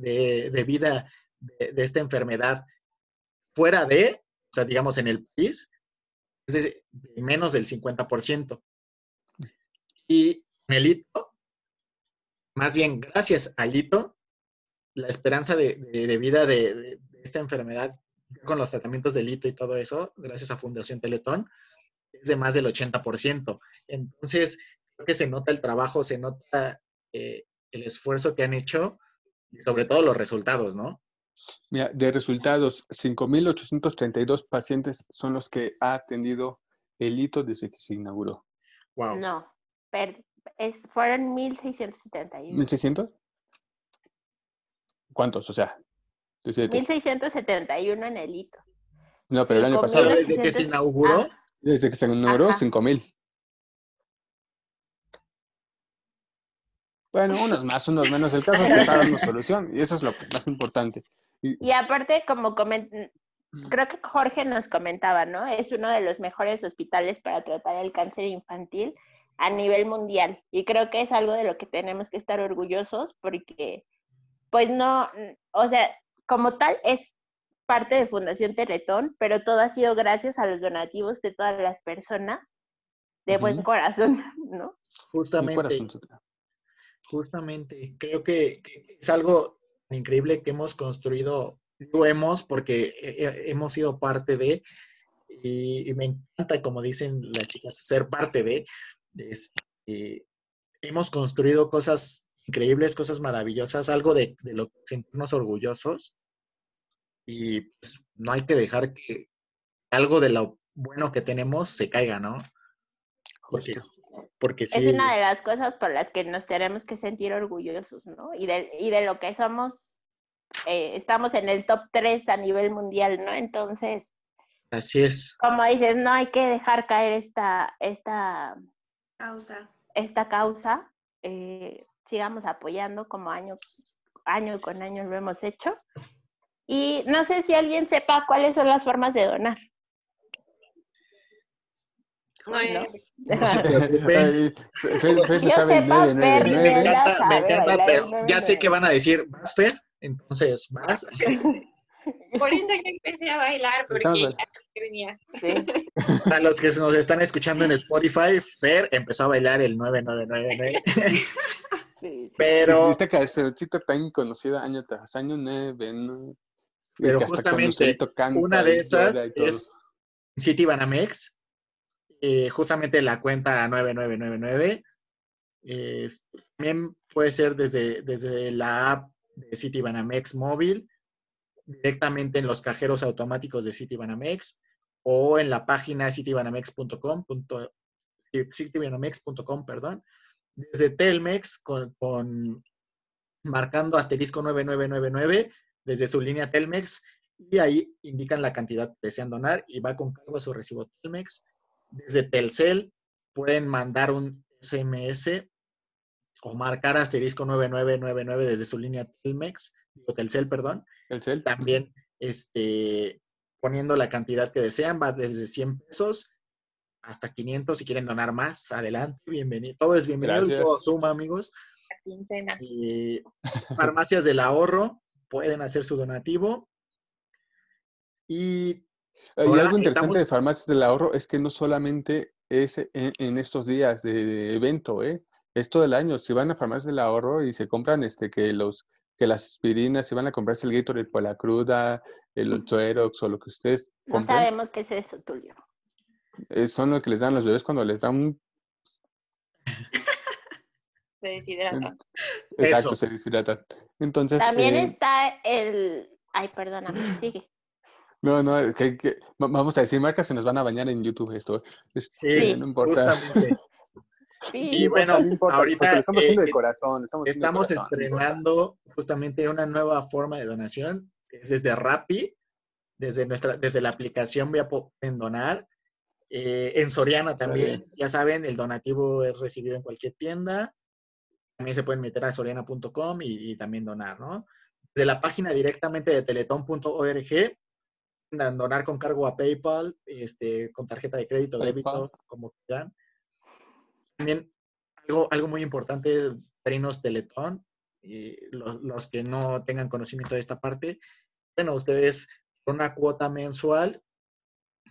vida de, de, esta enfermedad fuera de, o sea, digamos en el país, es de menos del 50%. Y en el hito, más bien gracias al hito, la esperanza de, vida de, esta enfermedad con los tratamientos del hito y todo eso, gracias a Fundación Teletón, es de más del 80%. Entonces, creo que se nota el trabajo, se nota eh, el esfuerzo que han hecho y sobre todo los resultados, ¿no? Mira, de resultados, 5.832 pacientes son los que ha atendido el hito desde que se inauguró. Wow. No, es, fueron 1.671. ¿1.600? ¿Cuántos? O sea, 1.671 en el hito. No, pero el año pasado. ¿Desde que se inauguró? Ah. Desde que se inauguró, 5.000. Bueno, unos más, unos menos. El caso es que está dando solución y eso es lo más importante. Y, aparte, como coment... creo que Jorge nos comentaba, ¿no? Es uno de los mejores hospitales para tratar el cáncer infantil a nivel mundial. Y creo que es algo de lo que tenemos que estar orgullosos porque, pues no, o sea, como tal es parte de Fundación Teletón, pero todo ha sido gracias a los donativos de todas las personas de buen corazón, ¿no? Justamente. Justamente, creo que es algo increíble que hemos construido, lo hemos porque hemos sido parte de, y, me encanta, como dicen las chicas, ser parte de, este, hemos construido cosas increíbles, cosas maravillosas, algo de, lo que sentirnos orgullosos y pues, no hay que dejar que algo de lo bueno que tenemos se caiga, ¿no? Porque, porque sí, es una de las cosas por las que nos tenemos que sentir orgullosos, ¿no? Y de, y de lo que somos, eh, estamos en el top 3 a nivel mundial, ¿no? Entonces, así es. Como dices, no hay que dejar caer esta, esta causa. Esta causa, eh, sigamos apoyando como año, año con año lo hemos hecho. Y no sé si alguien sepa cuáles son las formas de donar. No, preocupen. Me encanta, me encanta, pero ya sé que van a decir, ¿vas, Fer? Entonces, ¿vas? Por eso yo empecé a bailar, porque venía. A los que nos están escuchando en Spotify, Fer empezó a bailar el 9999. Sí. Pero. Esta cancioncita tan conocida año tras año, nueve, Pero justamente, una de esas es City Banamex. Eh, justamente la cuenta 9999. también puede ser desde, desde la app de City Banamex móvil directamente en los cajeros automáticos de Citibanamex o en la página citibanamex.com, citibanamex.com, perdón, desde Telmex con, marcando asterisco 9999 desde su línea Telmex y ahí indican la cantidad que desean donar y va con cargo a su recibo Telmex. Desde Telcel pueden mandar un SMS o marcar asterisco 9999 desde su línea Telmex, digo Telcel, perdón. Telcel. También este, poniendo la cantidad que desean, va desde 100 pesos hasta 500 si quieren donar más, adelante, bienvenido. Todo es bienvenido, todo suma, amigos. Y farmacias del ahorro pueden hacer su donativo. Y, algo interesante de farmacias del ahorro es que no solamente es en, en estos días de evento, ¿eh? es todo el año. Si van a farmacias del ahorro y se compran este que los que las aspirinas, si van a comprarse el Gatorade por la cruda, el Tuerox o lo que ustedes compren. No sabemos qué es eso, Tulio. son lo que les dan los bebés cuando les dan un... se deshidratan. Exacto, se deshidratan. Entonces... También eh, está el... Ay, perdóname, sigue. No, no, es que, vamos a decir marcas, se nos van a bañar en YouTube esto. sí, no importa. Justamente. Y bueno, ahorita estamos haciendo de eh, corazón. Estamos, estrenando justamente una nueva forma de donación, que es desde Rappi, desde nuestra, desde la aplicación voy a poder donar. Eh, en Soriana también, ya saben, el donativo es recibido en cualquier tienda. También se pueden meter a soriana.com y, y, también donar, ¿no? Desde la página directamente de teletón.org, donar con cargo a PayPal, este, con tarjeta de crédito, débito, como quieran. También algo, algo muy importante, Trinos Teletón, y los, que no tengan conocimiento de esta parte, bueno, ustedes con una cuota mensual,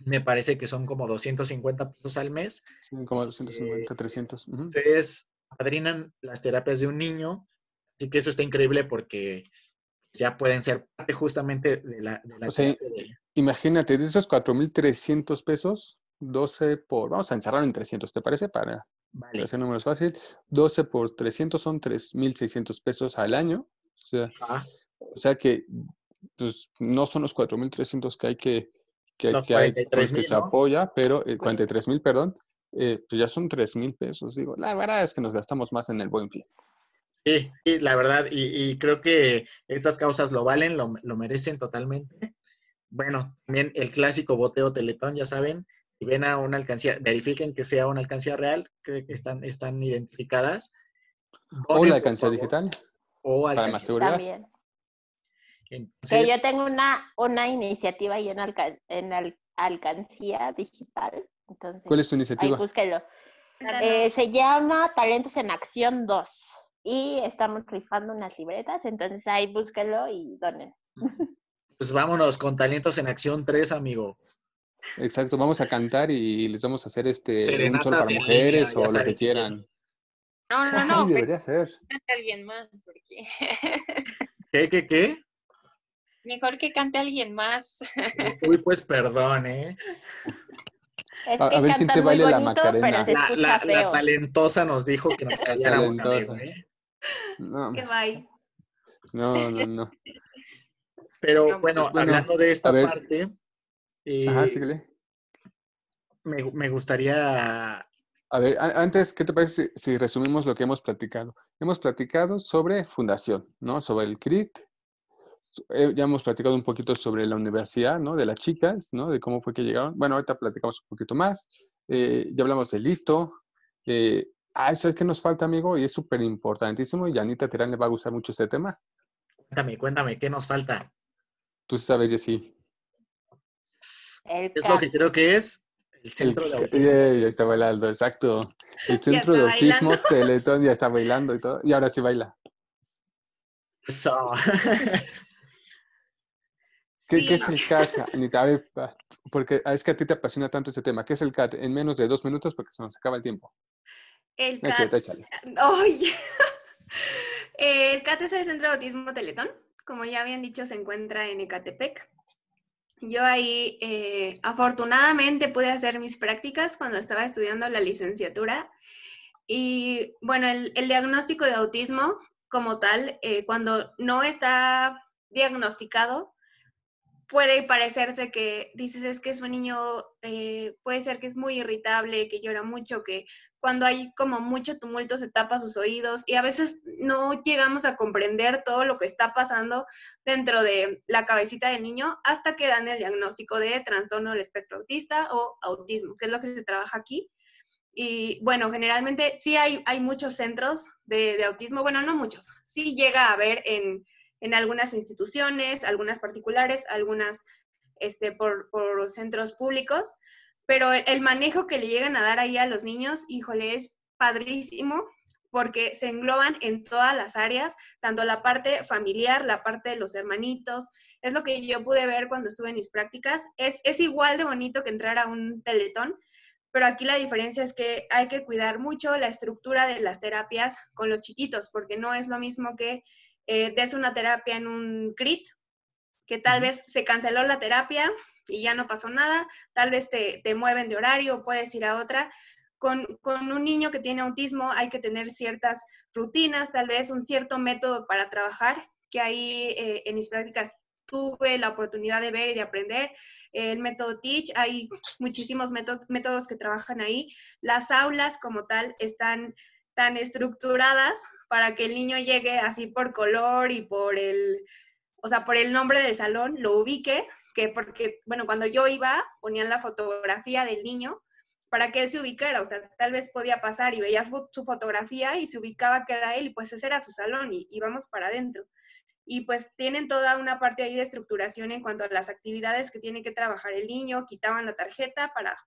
me parece que son como 250 pesos al mes. Sí, como 250, 300. Eh, ustedes padrinan las terapias de un niño, así que eso está increíble porque ya pueden ser parte justamente de la, de la Imagínate, de esos 4.300 pesos, 12 por, vamos a encerrar en 300, ¿te parece? Para Vale. Hacer números fácil. 12 por 300 son 3.600 pesos al año. O sea, o sea que pues, no son los 4.300 que hay que, que, que, hay, que se apoya, pero eh, 43.000, perdón, eh, pues ya son 3.000 pesos. Digo, la verdad es que nos gastamos más en el buen fin. Sí, sí la verdad, y, y, creo que estas causas lo valen, lo, lo merecen totalmente. Bueno, también el clásico boteo teletón, ya saben, si ven a una alcancía, verifiquen que sea una alcancía real, que, están, están identificadas. o la alcancía digital. O alcancía. Para seguridad. También. que yo tengo una, una iniciativa y una en alcancía digital. Entonces, ¿Cuál es tu iniciativa? Ahí búsquelo. Eh, se llama Talentos en Acción 2 y estamos rifando unas libretas, entonces ahí búsquelo y donen. Pues vámonos con Talentos en Acción 3, amigo. Exacto, vamos a cantar y les vamos a hacer este un solo para mujeres o lo que quieran. No, no, no. debería ser. Cante alguien más. Porque... ¿Qué, qué, qué? Mejor que cante alguien más. Uy, pues perdón, ¿eh? a, ver quién te baile la Macarena. La, la, talentosa nos dijo que nos calláramos, amigo, ¿eh? No. Que bye. No, no, no. Pero bueno, hablando de esta parte, Ajá, síguele. Me, gustaría... A ver, antes, ¿qué te parece si, resumimos lo que hemos platicado? Hemos platicado sobre fundación, ¿no? Sobre el CRIT. Eh, ya hemos platicado un poquito sobre la universidad, ¿no? De las chicas, ¿no? De cómo fue que llegaron. Bueno, ahorita platicamos un poquito más. Eh, ya hablamos del hito. Eh, ah, eso es que nos falta, amigo, y es súper importantísimo. Y a Anita Terán le va a gustar mucho este tema. Cuéntame, cuéntame, ¿qué nos falta? Tú sabes, Jessy es lo que creo que es el centro de autismo. ya está bailando, exacto. El centro de autismo, Teletón, ya está bailando y todo. Y ahora sí baila. Eso. ¿Qué, es el CAT, Anita? porque es que a ti te apasiona tanto este tema. ¿Qué es el CAT? En menos de dos minutos porque se nos acaba el tiempo. El CAT. el CAT es el Centro de Autismo Teletón. Como ya habían dicho, se encuentra en Ecatepec. Yo ahí eh, afortunadamente pude hacer mis prácticas cuando estaba estudiando la licenciatura. Y bueno, el, diagnóstico de autismo como tal, eh, cuando no está diagnosticado, puede parecerse que dices es que es un niño, eh, puede ser que es muy irritable, que llora mucho, que cuando hay como mucho tumulto se tapa sus oídos y a veces no llegamos a comprender todo lo que está pasando dentro de la cabecita del niño hasta que dan el diagnóstico de trastorno del espectro autista o autismo, que es lo que se trabaja aquí. Y bueno, generalmente sí hay, hay muchos centros de, de autismo, bueno, no muchos, sí llega a haber en en algunas instituciones, algunas particulares, algunas este, por, centros públicos, pero el manejo que le llegan a dar ahí a los niños, híjole, es padrísimo porque se engloban en todas las áreas, tanto la parte familiar, la parte de los hermanitos, es lo que yo pude ver cuando estuve en mis prácticas, es, es igual de bonito que entrar a un teletón, pero aquí la diferencia es que hay que cuidar mucho la estructura de las terapias con los chiquitos, porque no es lo mismo que eh, des una terapia en un CRIT, que tal vez se canceló la terapia y ya no pasó nada, tal vez te, te mueven de horario puedes ir a otra. Con, con, un niño que tiene autismo hay que tener ciertas rutinas, tal vez un cierto método para trabajar, que ahí eh, en mis prácticas tuve la oportunidad de ver y de aprender. El método Teach, hay muchísimos métodos, métodos que trabajan ahí. Las aulas como tal están tan estructuradas para que el niño llegue así por color y por el, o sea, por el nombre del salón, lo ubique, que porque, bueno, cuando yo iba, ponían la fotografía del niño para que él se ubicara, o sea, tal vez podía pasar y veía su, fotografía y se ubicaba que era él y pues ese era su salón y íbamos para adentro. Y pues tienen toda una parte ahí de estructuración en cuanto a las actividades que tiene que trabajar el niño, quitaban la tarjeta para,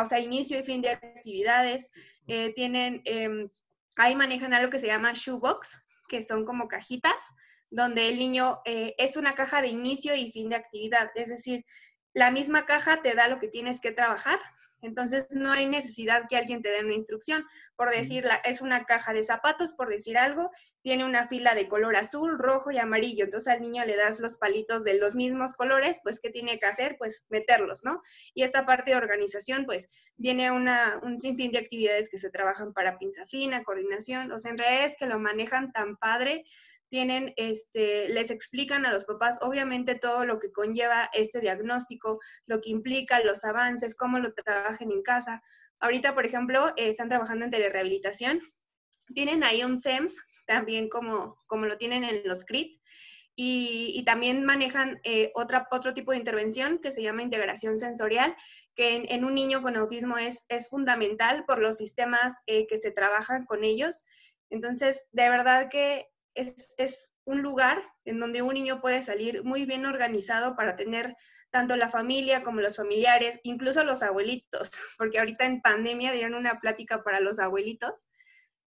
o sea, inicio y fin de actividades, eh, tienen, em, ahí manejan algo que se llama shoebox, que son como cajitas, donde el niño eh, es una caja de inicio y fin de actividad, es decir, la misma caja te da lo que tienes que trabajar. Entonces no hay necesidad que alguien te dé una instrucción. Por decirla, es una caja de zapatos, por decir algo, tiene una fila de color azul, rojo y amarillo. Entonces al niño le das los palitos de los mismos colores, pues ¿qué tiene que hacer? Pues meterlos, ¿no? Y esta parte de organización, pues viene una, un sinfín de actividades que se trabajan para pinza fina, coordinación. O sea, en realidad es que lo manejan tan padre tienen, este, les explican a los papás, obviamente, todo lo que conlleva este diagnóstico, lo que implica, los avances, cómo lo trabajen en casa. Ahorita, por ejemplo, eh, están trabajando en telerehabilitación. Tienen ahí un SEMS, también como, como lo tienen en los CRIT, y, también manejan eh, otra, otro tipo de intervención que se llama integración sensorial, que en, un niño con autismo es, es fundamental por los sistemas eh, que se trabajan con ellos. Entonces, de verdad que es, un lugar en donde un niño puede salir muy bien organizado para tener tanto la familia como los familiares, incluso los abuelitos, porque ahorita en pandemia dieron una plática para los abuelitos.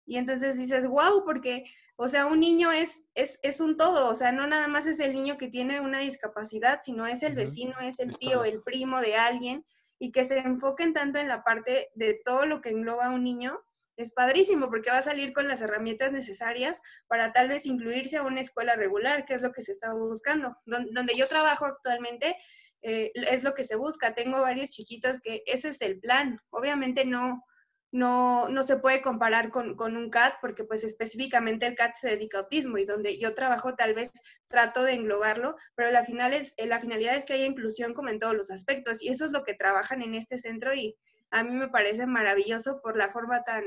Y entonces dices, wow, porque, o sea, un niño es, es, es, un todo, o sea, no nada más es el niño que tiene una discapacidad, sino es el vecino, es el tío, el primo de alguien, y que se enfoquen tanto en la parte de todo lo que engloba a un niño, es padrísimo porque va a salir con las herramientas necesarias para tal vez incluirse a una escuela regular, que es lo que se está buscando. donde yo trabajo actualmente eh, es lo que se busca. Tengo varios chiquitos que ese es el plan. Obviamente no, no, no se puede comparar con, un CAT porque pues específicamente el CAT se dedica a autismo y donde yo trabajo tal vez trato de englobarlo, pero la, final es, la finalidad es que haya inclusión como en todos los aspectos y eso es lo que trabajan en este centro y a mí me parece maravilloso por la forma tan,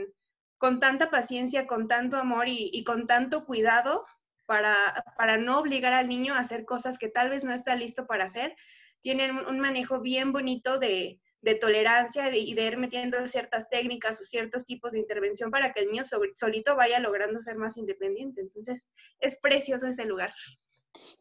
con tanta paciencia, con tanto amor y, con tanto cuidado para, para, no obligar al niño a hacer cosas que tal vez no está listo para hacer. Tienen un, manejo bien bonito de, de tolerancia y de ir metiendo ciertas técnicas o ciertos tipos de intervención para que el niño solito vaya logrando ser más independiente. Entonces, es precioso ese lugar.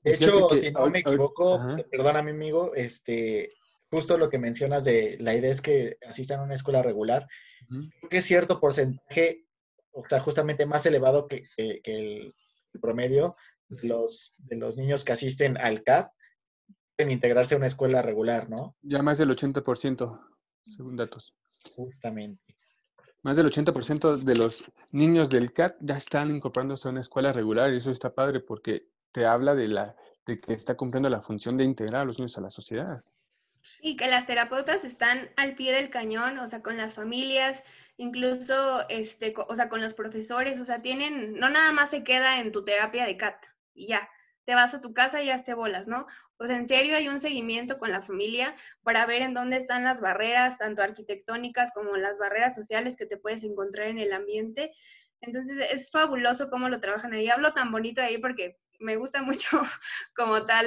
De hecho, si no me equivoco, perdona mi amigo, este, justo lo que mencionas de la idea es que asistan a una escuela regular, creo que es cierto porcentaje, o sea, justamente más elevado que, el, promedio los, de los niños que asisten al CAD en integrarse a una escuela regular, ¿no? Ya más del 80%, según datos. Justamente. Más del 80% de los niños del CAT ya están incorporándose a una escuela regular y eso está padre porque te habla de, la, de que está cumpliendo la función de integrar a los niños a la sociedad. Y que las terapeutas están al pie del cañón, o sea, con las familias, incluso, este, o sea, con los profesores, o sea, tienen, no nada más se queda en tu terapia de CAT y ya, te vas a tu casa y ya te bolas, ¿no? Pues en serio hay un seguimiento con la familia para ver en dónde están las barreras, tanto arquitectónicas como las barreras sociales que te puedes encontrar en el ambiente. Entonces es fabuloso cómo lo trabajan ahí. Hablo tan bonito ahí porque me gusta mucho como tal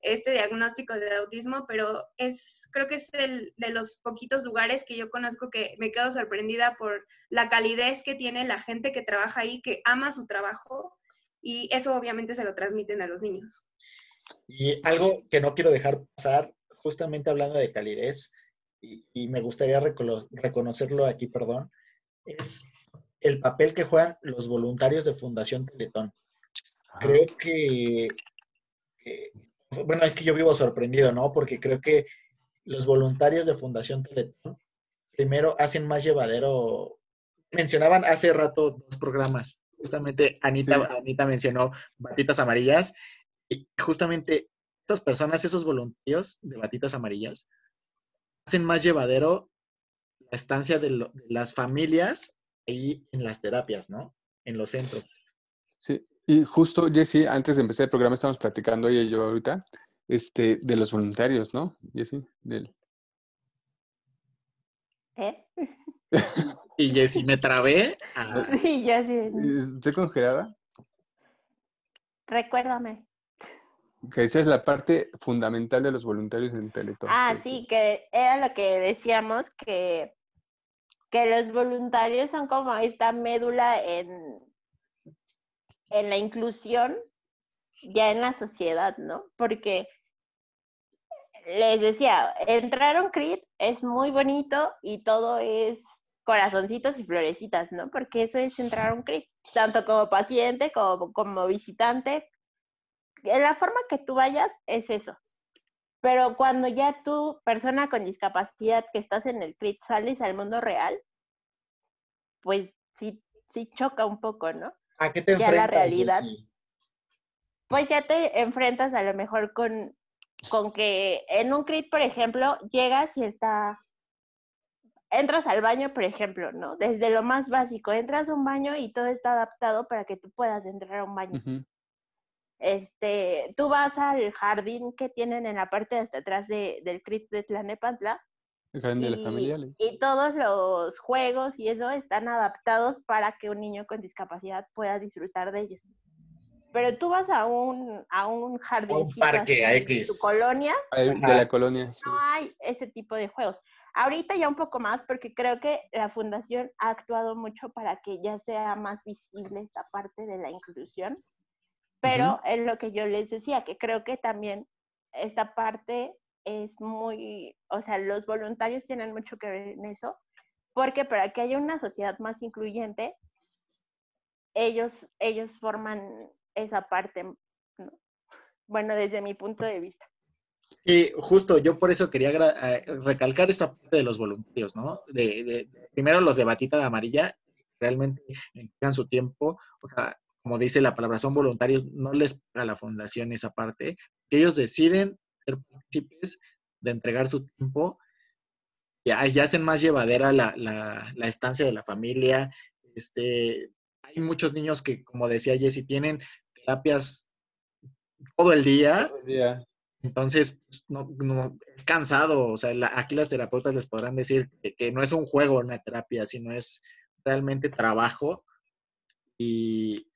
este diagnóstico de autismo, pero es, creo que es el de los poquitos lugares que yo conozco que me quedo sorprendida por la calidez que tiene la gente que trabaja ahí, que ama su trabajo y eso obviamente se lo transmiten a los niños. Y algo que no quiero dejar pasar, justamente hablando de calidez, y, me gustaría reconocerlo aquí, perdón, es el papel que juegan los voluntarios de Fundación Teletón creo que, bueno, es que yo vivo sorprendido, ¿no? Porque creo que los voluntarios de Fundación Teletón primero hacen más llevadero. Mencionaban hace rato dos programas, justamente Anita, Anita mencionó batitas amarillas y justamente estas personas, esos voluntarios de batitas amarillas, hacen más llevadero la estancia de, las familias ahí en las terapias, ¿no? En los centros. Sí, y justo, Jessy, antes de empezar el programa, estamos platicando ella y yo ahorita, este, de los voluntarios, ¿no? Jessy, del... ¿Eh? y Jessy, me trabé. Sí, ya sí. ¿Estoy congelada? Recuérdame. Que esa es la parte fundamental de los voluntarios en Teletón. Ah, sí, que era lo que decíamos, que, que los voluntarios son como esta médula en, en la inclusión ya en la sociedad, ¿no? Porque les decía, entrar a un CRIT es muy bonito y todo es corazoncitos y florecitas, ¿no? Porque eso es entrar a un CRIT, tanto como paciente como como visitante. La forma que tú vayas es eso. Pero cuando ya tú, persona con discapacidad que estás en el CRIT, sales al mundo real, pues sí, sí choca un poco, ¿no? ¿A qué te ya la realidad. Pues ya te enfrentas a lo mejor con, con que en un CRIT, por ejemplo, llegas y está entras al baño, por ejemplo, ¿no? Desde lo más básico, entras a un baño y todo está adaptado para que tú puedas entrar a un baño. Este, tú vas al jardín que tienen en la parte de hasta atrás de, del CRIT de Tlanepantla. Familia. Y todos los juegos y eso están adaptados para que un niño con discapacidad pueda disfrutar de ellos. Pero tú vas a un, a un jardín. Un parque a tu colonia. De la colonia. No hay ese tipo de juegos. Ahorita ya un poco más porque creo que la fundación ha actuado mucho para que ya sea más visible esta parte de la inclusión. Pero es lo que yo les decía, que creo que también esta parte es muy, o sea, los voluntarios tienen mucho que ver en eso, porque para que haya una sociedad más incluyente, ellos, ellos forman esa parte, bueno, desde mi punto de vista. Sí, justo, yo por eso quería eh, recalcar esta parte de los voluntarios, ¿no? De, primero los de batita de amarilla, realmente entregan su tiempo, o sea, como dice la palabra, son voluntarios, no les paga la fundación esa parte, que ellos deciden ser partícipes de entregar su tiempo y, hacen más llevadera la, la, la, estancia de la familia. Este, hay muchos niños que, como decía Jessy, tienen terapias todo el día. Todo el día entonces, pues, no, no, es cansado. O sea, aquí las terapeutas les podrán decir que, no es un juego una terapia, sino es realmente trabajo. Y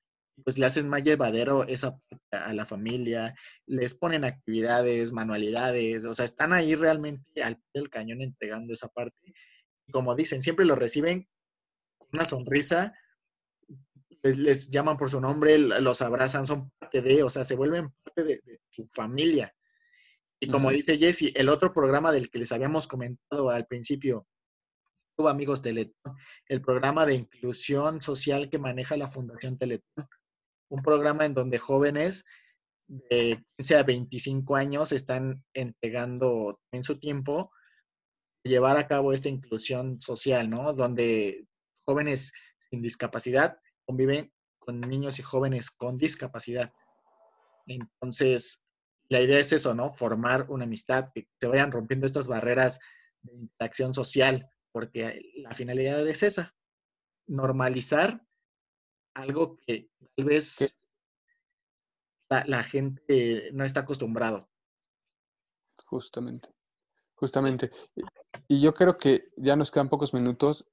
pues le hacen más llevadero esa parte a la familia, les ponen actividades, manualidades, o sea, están ahí realmente al pie del cañón entregando esa parte. Como dicen, siempre lo reciben con una sonrisa, les, llaman por su nombre, los abrazan, son parte de, o sea, se vuelven parte de, de tu familia. Y como dice Jesse, el otro programa del que les habíamos comentado al principio, amigos Teletón, el programa de inclusión social que maneja la Fundación Teletón, un programa en donde jóvenes de 15 a 25 años están entregando en su tiempo llevar a cabo esta inclusión social, ¿no? Donde jóvenes sin discapacidad conviven con niños y jóvenes con discapacidad. Entonces, la idea es eso, ¿no? Formar una amistad, que se vayan rompiendo estas barreras de interacción social, porque la finalidad es esa, normalizar algo que tal vez la, gente no está acostumbrado. Justamente, justamente. Y yo creo que ya nos quedan pocos minutos.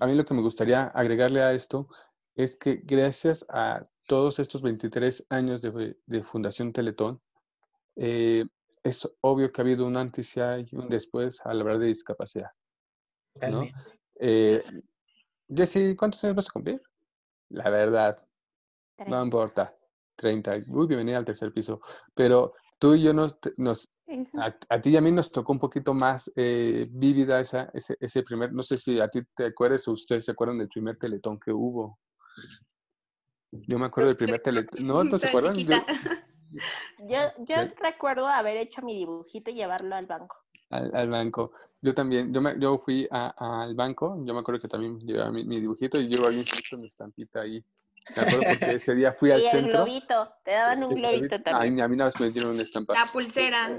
A mí lo que me gustaría agregarle a esto es que gracias a todos estos 23 años de, de Fundación Teletón, eh, es obvio que ha habido un antes y un después al hablar de discapacidad. ¿no? Eh, Jessy, ¿cuántos años vas a cumplir? La verdad, no importa. 30. Uy, bienvenida al tercer piso. Pero tú y yo nos, nos a, ti y a mí nos tocó un poquito más eh, vívida esa, ese, ese, primer, no sé si a ti te acuerdas o ustedes se acuerdan del primer teletón que hubo. Yo me acuerdo del primer teletón. ¿No? ¿No se acuerdan? Yo, yo recuerdo haber hecho mi dibujito y llevarlo al banco. Al, banco. Yo también, yo, me, yo fui al banco, yo me acuerdo que también llevaba mi, dibujito y llevo alguien mi estampita ahí. Me acuerdo porque ese día fui al y centro. el globito, te daban un globito también. Ay, a mí una vez me dieron una estampa. La pulsera.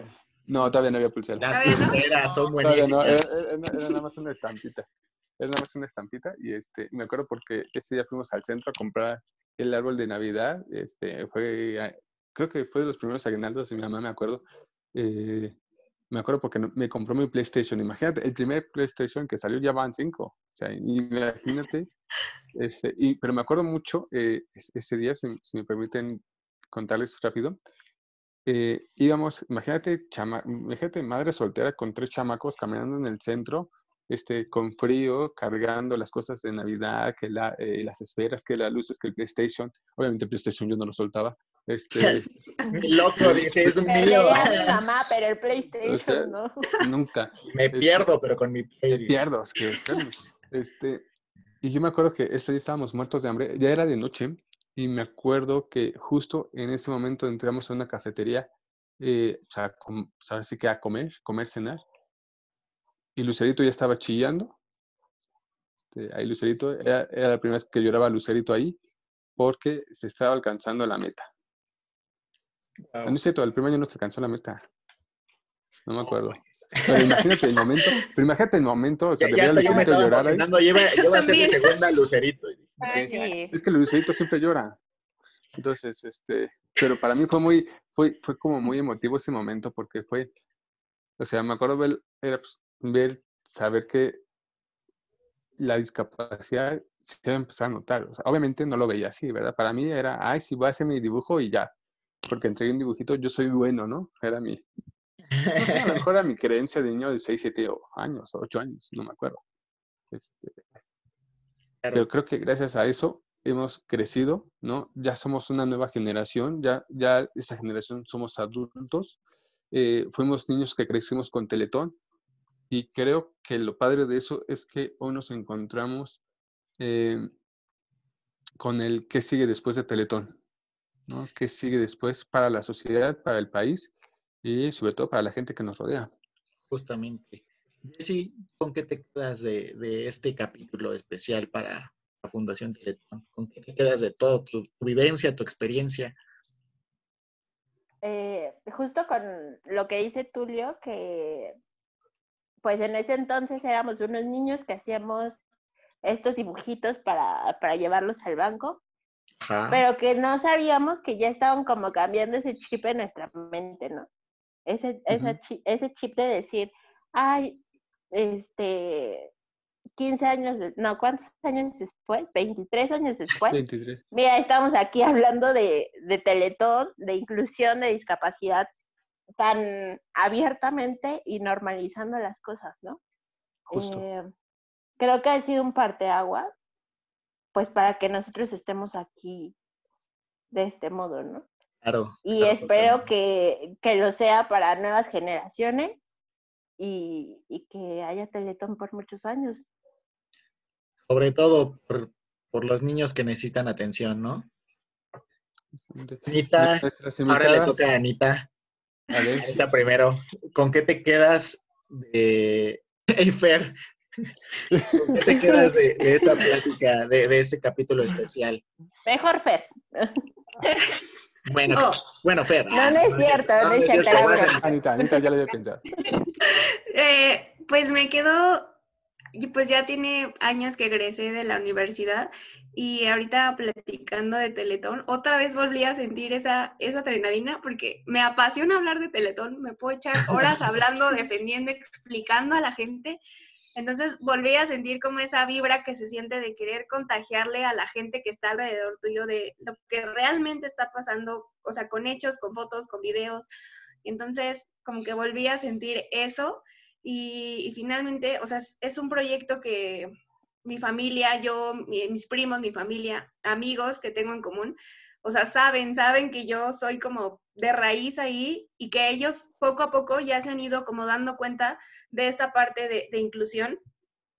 No, todavía no había pulsera. Las pulseras son Todavía no, era, buenísimas. era- era nada más una estampita. Era nada más una estampita y este, me acuerdo porque ese día fuimos al centro a comprar el árbol de Navidad. Este, fue, ah, creo que fue de los primeros aguinaldos de mi mamá, me acuerdo. Eh, me acuerdo porque me compró mi PlayStation. Imagínate, el primer PlayStation que salió ya van cinco. O sea, imagínate. Este, y, pero me acuerdo mucho eh, es- ese día, si, si me permiten contarles rápido. eh, íbamos, imagínate, chama, imagínate madre soltera con tres chamacos caminando en el centro, este, con frío, cargando las cosas de Navidad, que la, eh, las esferas, que las luces, que el PlayStation. Obviamente el PlayStation yo no lo soltaba. Este, loco dice, es Me mío. mamá, pero el O PlayStation sea, no. nunca. Me pierdo, pero con mi Me play. dice. pierdo, es que, este, y yo me acuerdo que ese día estábamos muertos de hambre, ya era de noche, y me acuerdo que justo en ese momento entramos a una cafetería, eh, o sea, com- o sea, así que a comer, comer, cenar, y Lucerito ya estaba chillando. Eh, ahí Lucerito, era, era la primera vez que lloraba Lucerito ahí, porque se estaba alcanzando la meta. Wow. No es cierto, el primer año no se alcanzó la meta. No me acuerdo. pues. Pero imagínate el momento, pero imagínate el momento, o sea, Ya, de ya ver a hasta yo me Lucerito estaba llorar ahí. emocionando. Lleva, lleva a ser mi segunda lucerito. Es que Lucerito siempre llora. Entonces, este, pero para mí fue muy, fue, fue como muy emotivo ese momento porque fue, o sea, me acuerdo ver, era, pues, ver, saber que la discapacidad se iba a empezar a notar. O sea, obviamente no lo veía así, ¿verdad? Para mí era, ay, sí, voy a hacer mi dibujo y ya. Porque entregué un dibujito, yo soy bueno, ¿no? Era mi, no sé, a lo mejor era mi creencia de niño de 6, 7 años, 8 años, no me acuerdo. Este, Claro. pero creo que gracias a eso hemos crecido, ¿no? Ya somos una nueva generación, ya, ya esa generación somos adultos, eh, fuimos niños que crecimos con Teletón y creo que lo padre de eso es que hoy nos encontramos eh, con el qué sigue después de Teletón, ¿no? ¿Qué sigue después para la sociedad, para el país y sobre todo para la gente que nos rodea? Justamente. Jessy, ¿con qué te quedas de, de este capítulo especial para la Fundación Teletón? ¿Con qué te quedas de todo tu, tu vivencia, tu experiencia? Eh, justo con lo que dice Tulio, que pues en ese entonces éramos unos niños que hacíamos estos dibujitos para, para llevarlos al banco, Ajá. pero que no sabíamos que ya estaban como cambiando ese chip en nuestra mente, ¿no? Ese, ese chip de decir, ay, este, 15 años, de- no, ¿cuántos años después? 23 años después. 23. Mira, estamos aquí hablando de, de Teletón, de inclusión, de discapacidad, tan abiertamente y normalizando las cosas, ¿no? Justo. Eh, creo que ha sido un parteaguas, pues para que nosotros estemos aquí de este modo, ¿no? Claro. Y claro, espero que, que lo sea para nuevas generaciones y, y que haya Teletón por muchos años. Sobre todo por, por los niños que necesitan atención, ¿no? Anita, ahora le toca a Anita. a ver, Anita primero. ¿Con qué te quedas de... Hey, Fer, ¿con qué te quedas de, de esta plática, de, de este capítulo especial? Mejor Fer. Bueno, Oh. bueno, Fer. No, no es cierto, no es cierto. Anita, Anita ya lo había pensado. Eh, pues me quedo, y pues ya tiene años que egresé de la universidad y ahorita platicando de Teletón, otra vez volví a sentir esa, esa adrenalina porque me apasiona hablar de Teletón, me puedo echar horas hablando, defendiendo, explicando a la gente. Entonces volví a sentir como esa vibra que se siente de querer contagiarle a la gente que está alrededor tuyo de lo que realmente está pasando, o sea, con hechos, con fotos, con videos. Entonces, como que volví a sentir eso y, finalmente, o sea, es, es un proyecto que mi familia, yo, mi- mis primos, mi familia, amigos que tengo en común, o sea, saben, saben que yo soy como de raíz ahí y que ellos poco a poco ya se han ido como dando cuenta de esta parte de, inclusión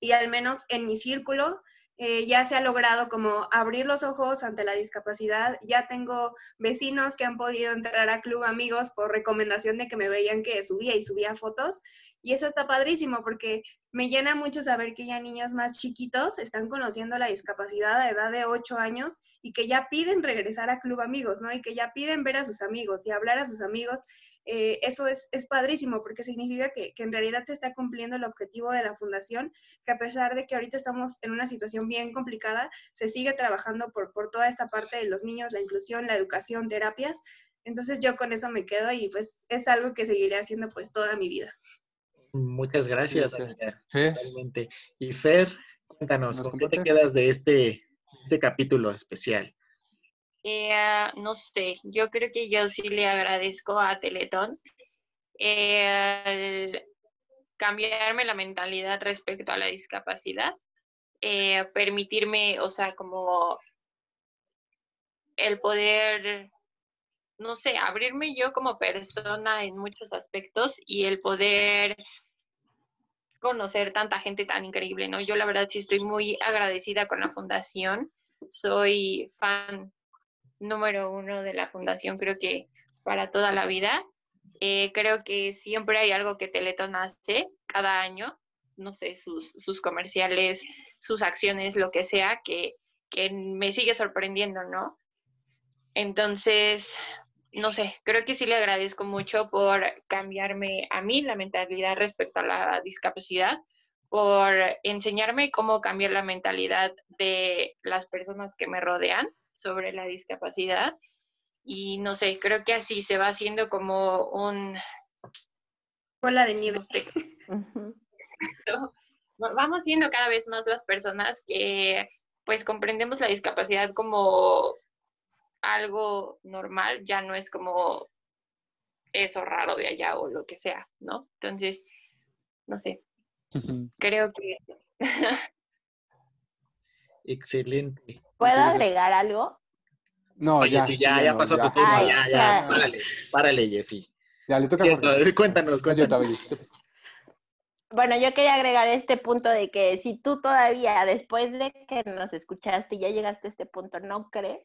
y al menos en mi círculo eh, ya se ha logrado como abrir los ojos ante la discapacidad. Ya tengo vecinos que han podido entrar a Club Amigos por recomendación de que me veían que subía y subía fotos Y eso está padrísimo porque me llena mucho saber que ya niños más chiquitos están conociendo la discapacidad a edad de 8 años y que ya piden regresar a Club Amigos, ¿no? Y que ya piden ver a sus amigos y hablar a sus amigos. Eh, eso es, es, padrísimo porque significa que, que, en realidad se está cumpliendo el objetivo de la fundación, que a pesar de que ahorita estamos en una situación bien complicada, se sigue trabajando por, por toda esta parte de los niños, la inclusión, la educación, terapias. Entonces yo con eso me quedo y pues es algo que seguiré haciendo pues toda mi vida. Muchas gracias, amiga. Totalmente. Y Fer, cuéntanos, ¿con qué te quedas de este, este capítulo especial? Eh, no sé, yo creo que yo sí le agradezco a Teletón eh, cambiarme la mentalidad respecto a la discapacidad, eh, permitirme, o sea, como el poder, no sé, abrirme yo como persona en muchos aspectos y el poder conocer tanta gente tan increíble, ¿no? Yo la verdad sí estoy muy agradecida con la fundación, soy fan número uno de la fundación, creo que para toda la vida. Eh, creo que siempre hay algo que Teletón hace cada año, no sé, sus, sus comerciales, sus acciones, lo que sea, que, que me sigue sorprendiendo, ¿no? Entonces, no sé, creo que sí le agradezco mucho por cambiarme a mí la mentalidad respecto a la discapacidad, por enseñarme cómo cambiar la mentalidad de las personas que me rodean sobre la discapacidad. Y no sé, creo que así se va haciendo como un... Hola de nieve. Vamos siendo cada vez más las personas que pues comprendemos la discapacidad como algo normal, ya no es como eso raro de allá o lo que sea, ¿no? Entonces, no sé, creo que... Excelente. ¿Puedo agregar algo? No, ya, ya, ya, pasó tu turno, ya, ya, párale, párale, Jessy. Ya, le toca cuéntanos, cuéntanos. Bueno, yo quería agregar este punto de que si tú todavía, después de que nos escuchaste y ya llegaste a este punto, no crees,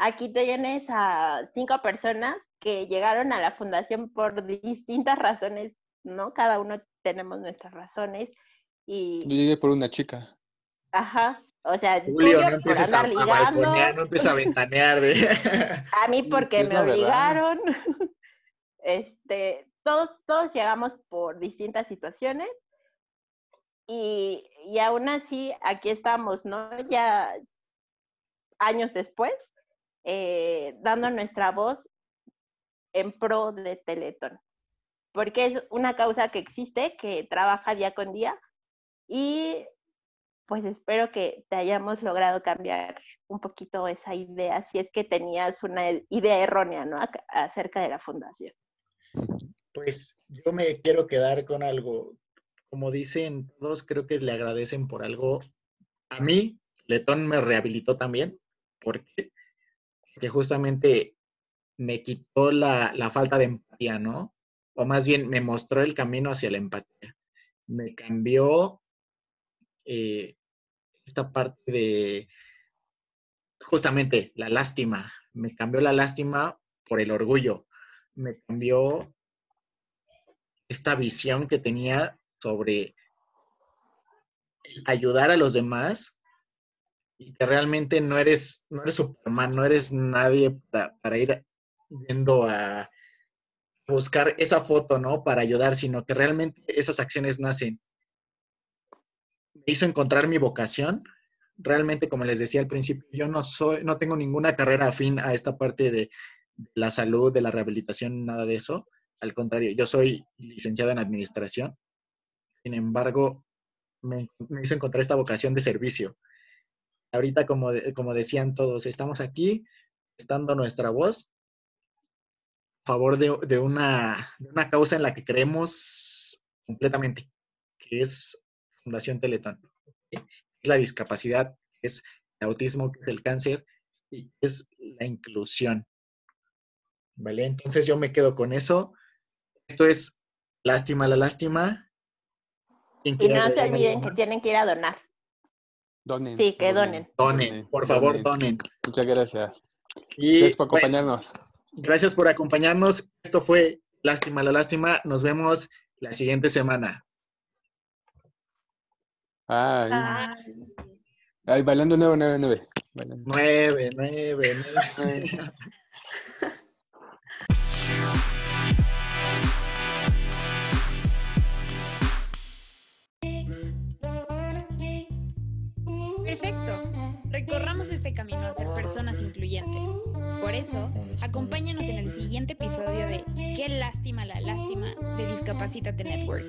Aquí te tienes a cinco personas que llegaron a la fundación por distintas razones, ¿no? Cada uno tenemos nuestras razones y... Yo llegué por una chica. Ajá, o sea, Julio, no empieces a, balconear, no empieces a ventanear. De... a mí porque me obligaron. este, todos, todos llegamos por distintas situaciones y, y aún así aquí estamos, ¿no? Ya años después eh, dando nuestra voz en pro de Teletón, porque es una causa que existe, que trabaja día con día y pues espero que te hayamos logrado cambiar un poquito esa idea, si es que tenías una idea errónea, ¿no? acerca de la fundación. Pues yo me quiero quedar con algo. Como dicen todos, creo que le agradecen por algo. A mí, Letón me rehabilitó también, porque que justamente me quitó la, falta de empatía, ¿no? O más bien me mostró el camino hacia la empatía. Me cambió eh, esta parte de justamente la lástima. Me cambió la lástima por el orgullo. Me cambió esta visión que tenía sobre ayudar a los demás y que realmente no eres, no eres Superman, no eres nadie para, ir yendo a buscar esa foto, ¿no? Para ayudar, sino que realmente esas acciones nacen. Me hizo encontrar mi vocación. Realmente, como les decía al principio, yo no soy, no tengo ninguna carrera afín a esta parte de la salud, de la rehabilitación, nada de eso. Al contrario, yo soy licenciado en administración. Sin embargo, me, me hizo encontrar esta vocación de servicio ahorita, como, como decían todos, estamos aquí, estando nuestra voz a favor de, una, una, causa en la que creemos completamente, que es Fundación Teletón. Es la discapacidad, es el autismo, que es el cáncer y es la inclusión. ¿Vale? Entonces yo me quedo con eso. Esto es lástima la lástima. Y no se olviden que tienen que ir a donar. Sí, que donen. Donen, por favor, donen. Muchas gracias. Gracias por acompañarnos. Gracias por acompañarnos. Esto fue Lástima, la lástima. Nos vemos la siguiente semana. Ay. Ay. Ay bailando 999. Bailando. 9, 9, 9. 9. Corramos este camino a ser personas incluyentes. Por eso, acompáñanos en el siguiente episodio de Qué lástima la lástima de Discapacítate Network.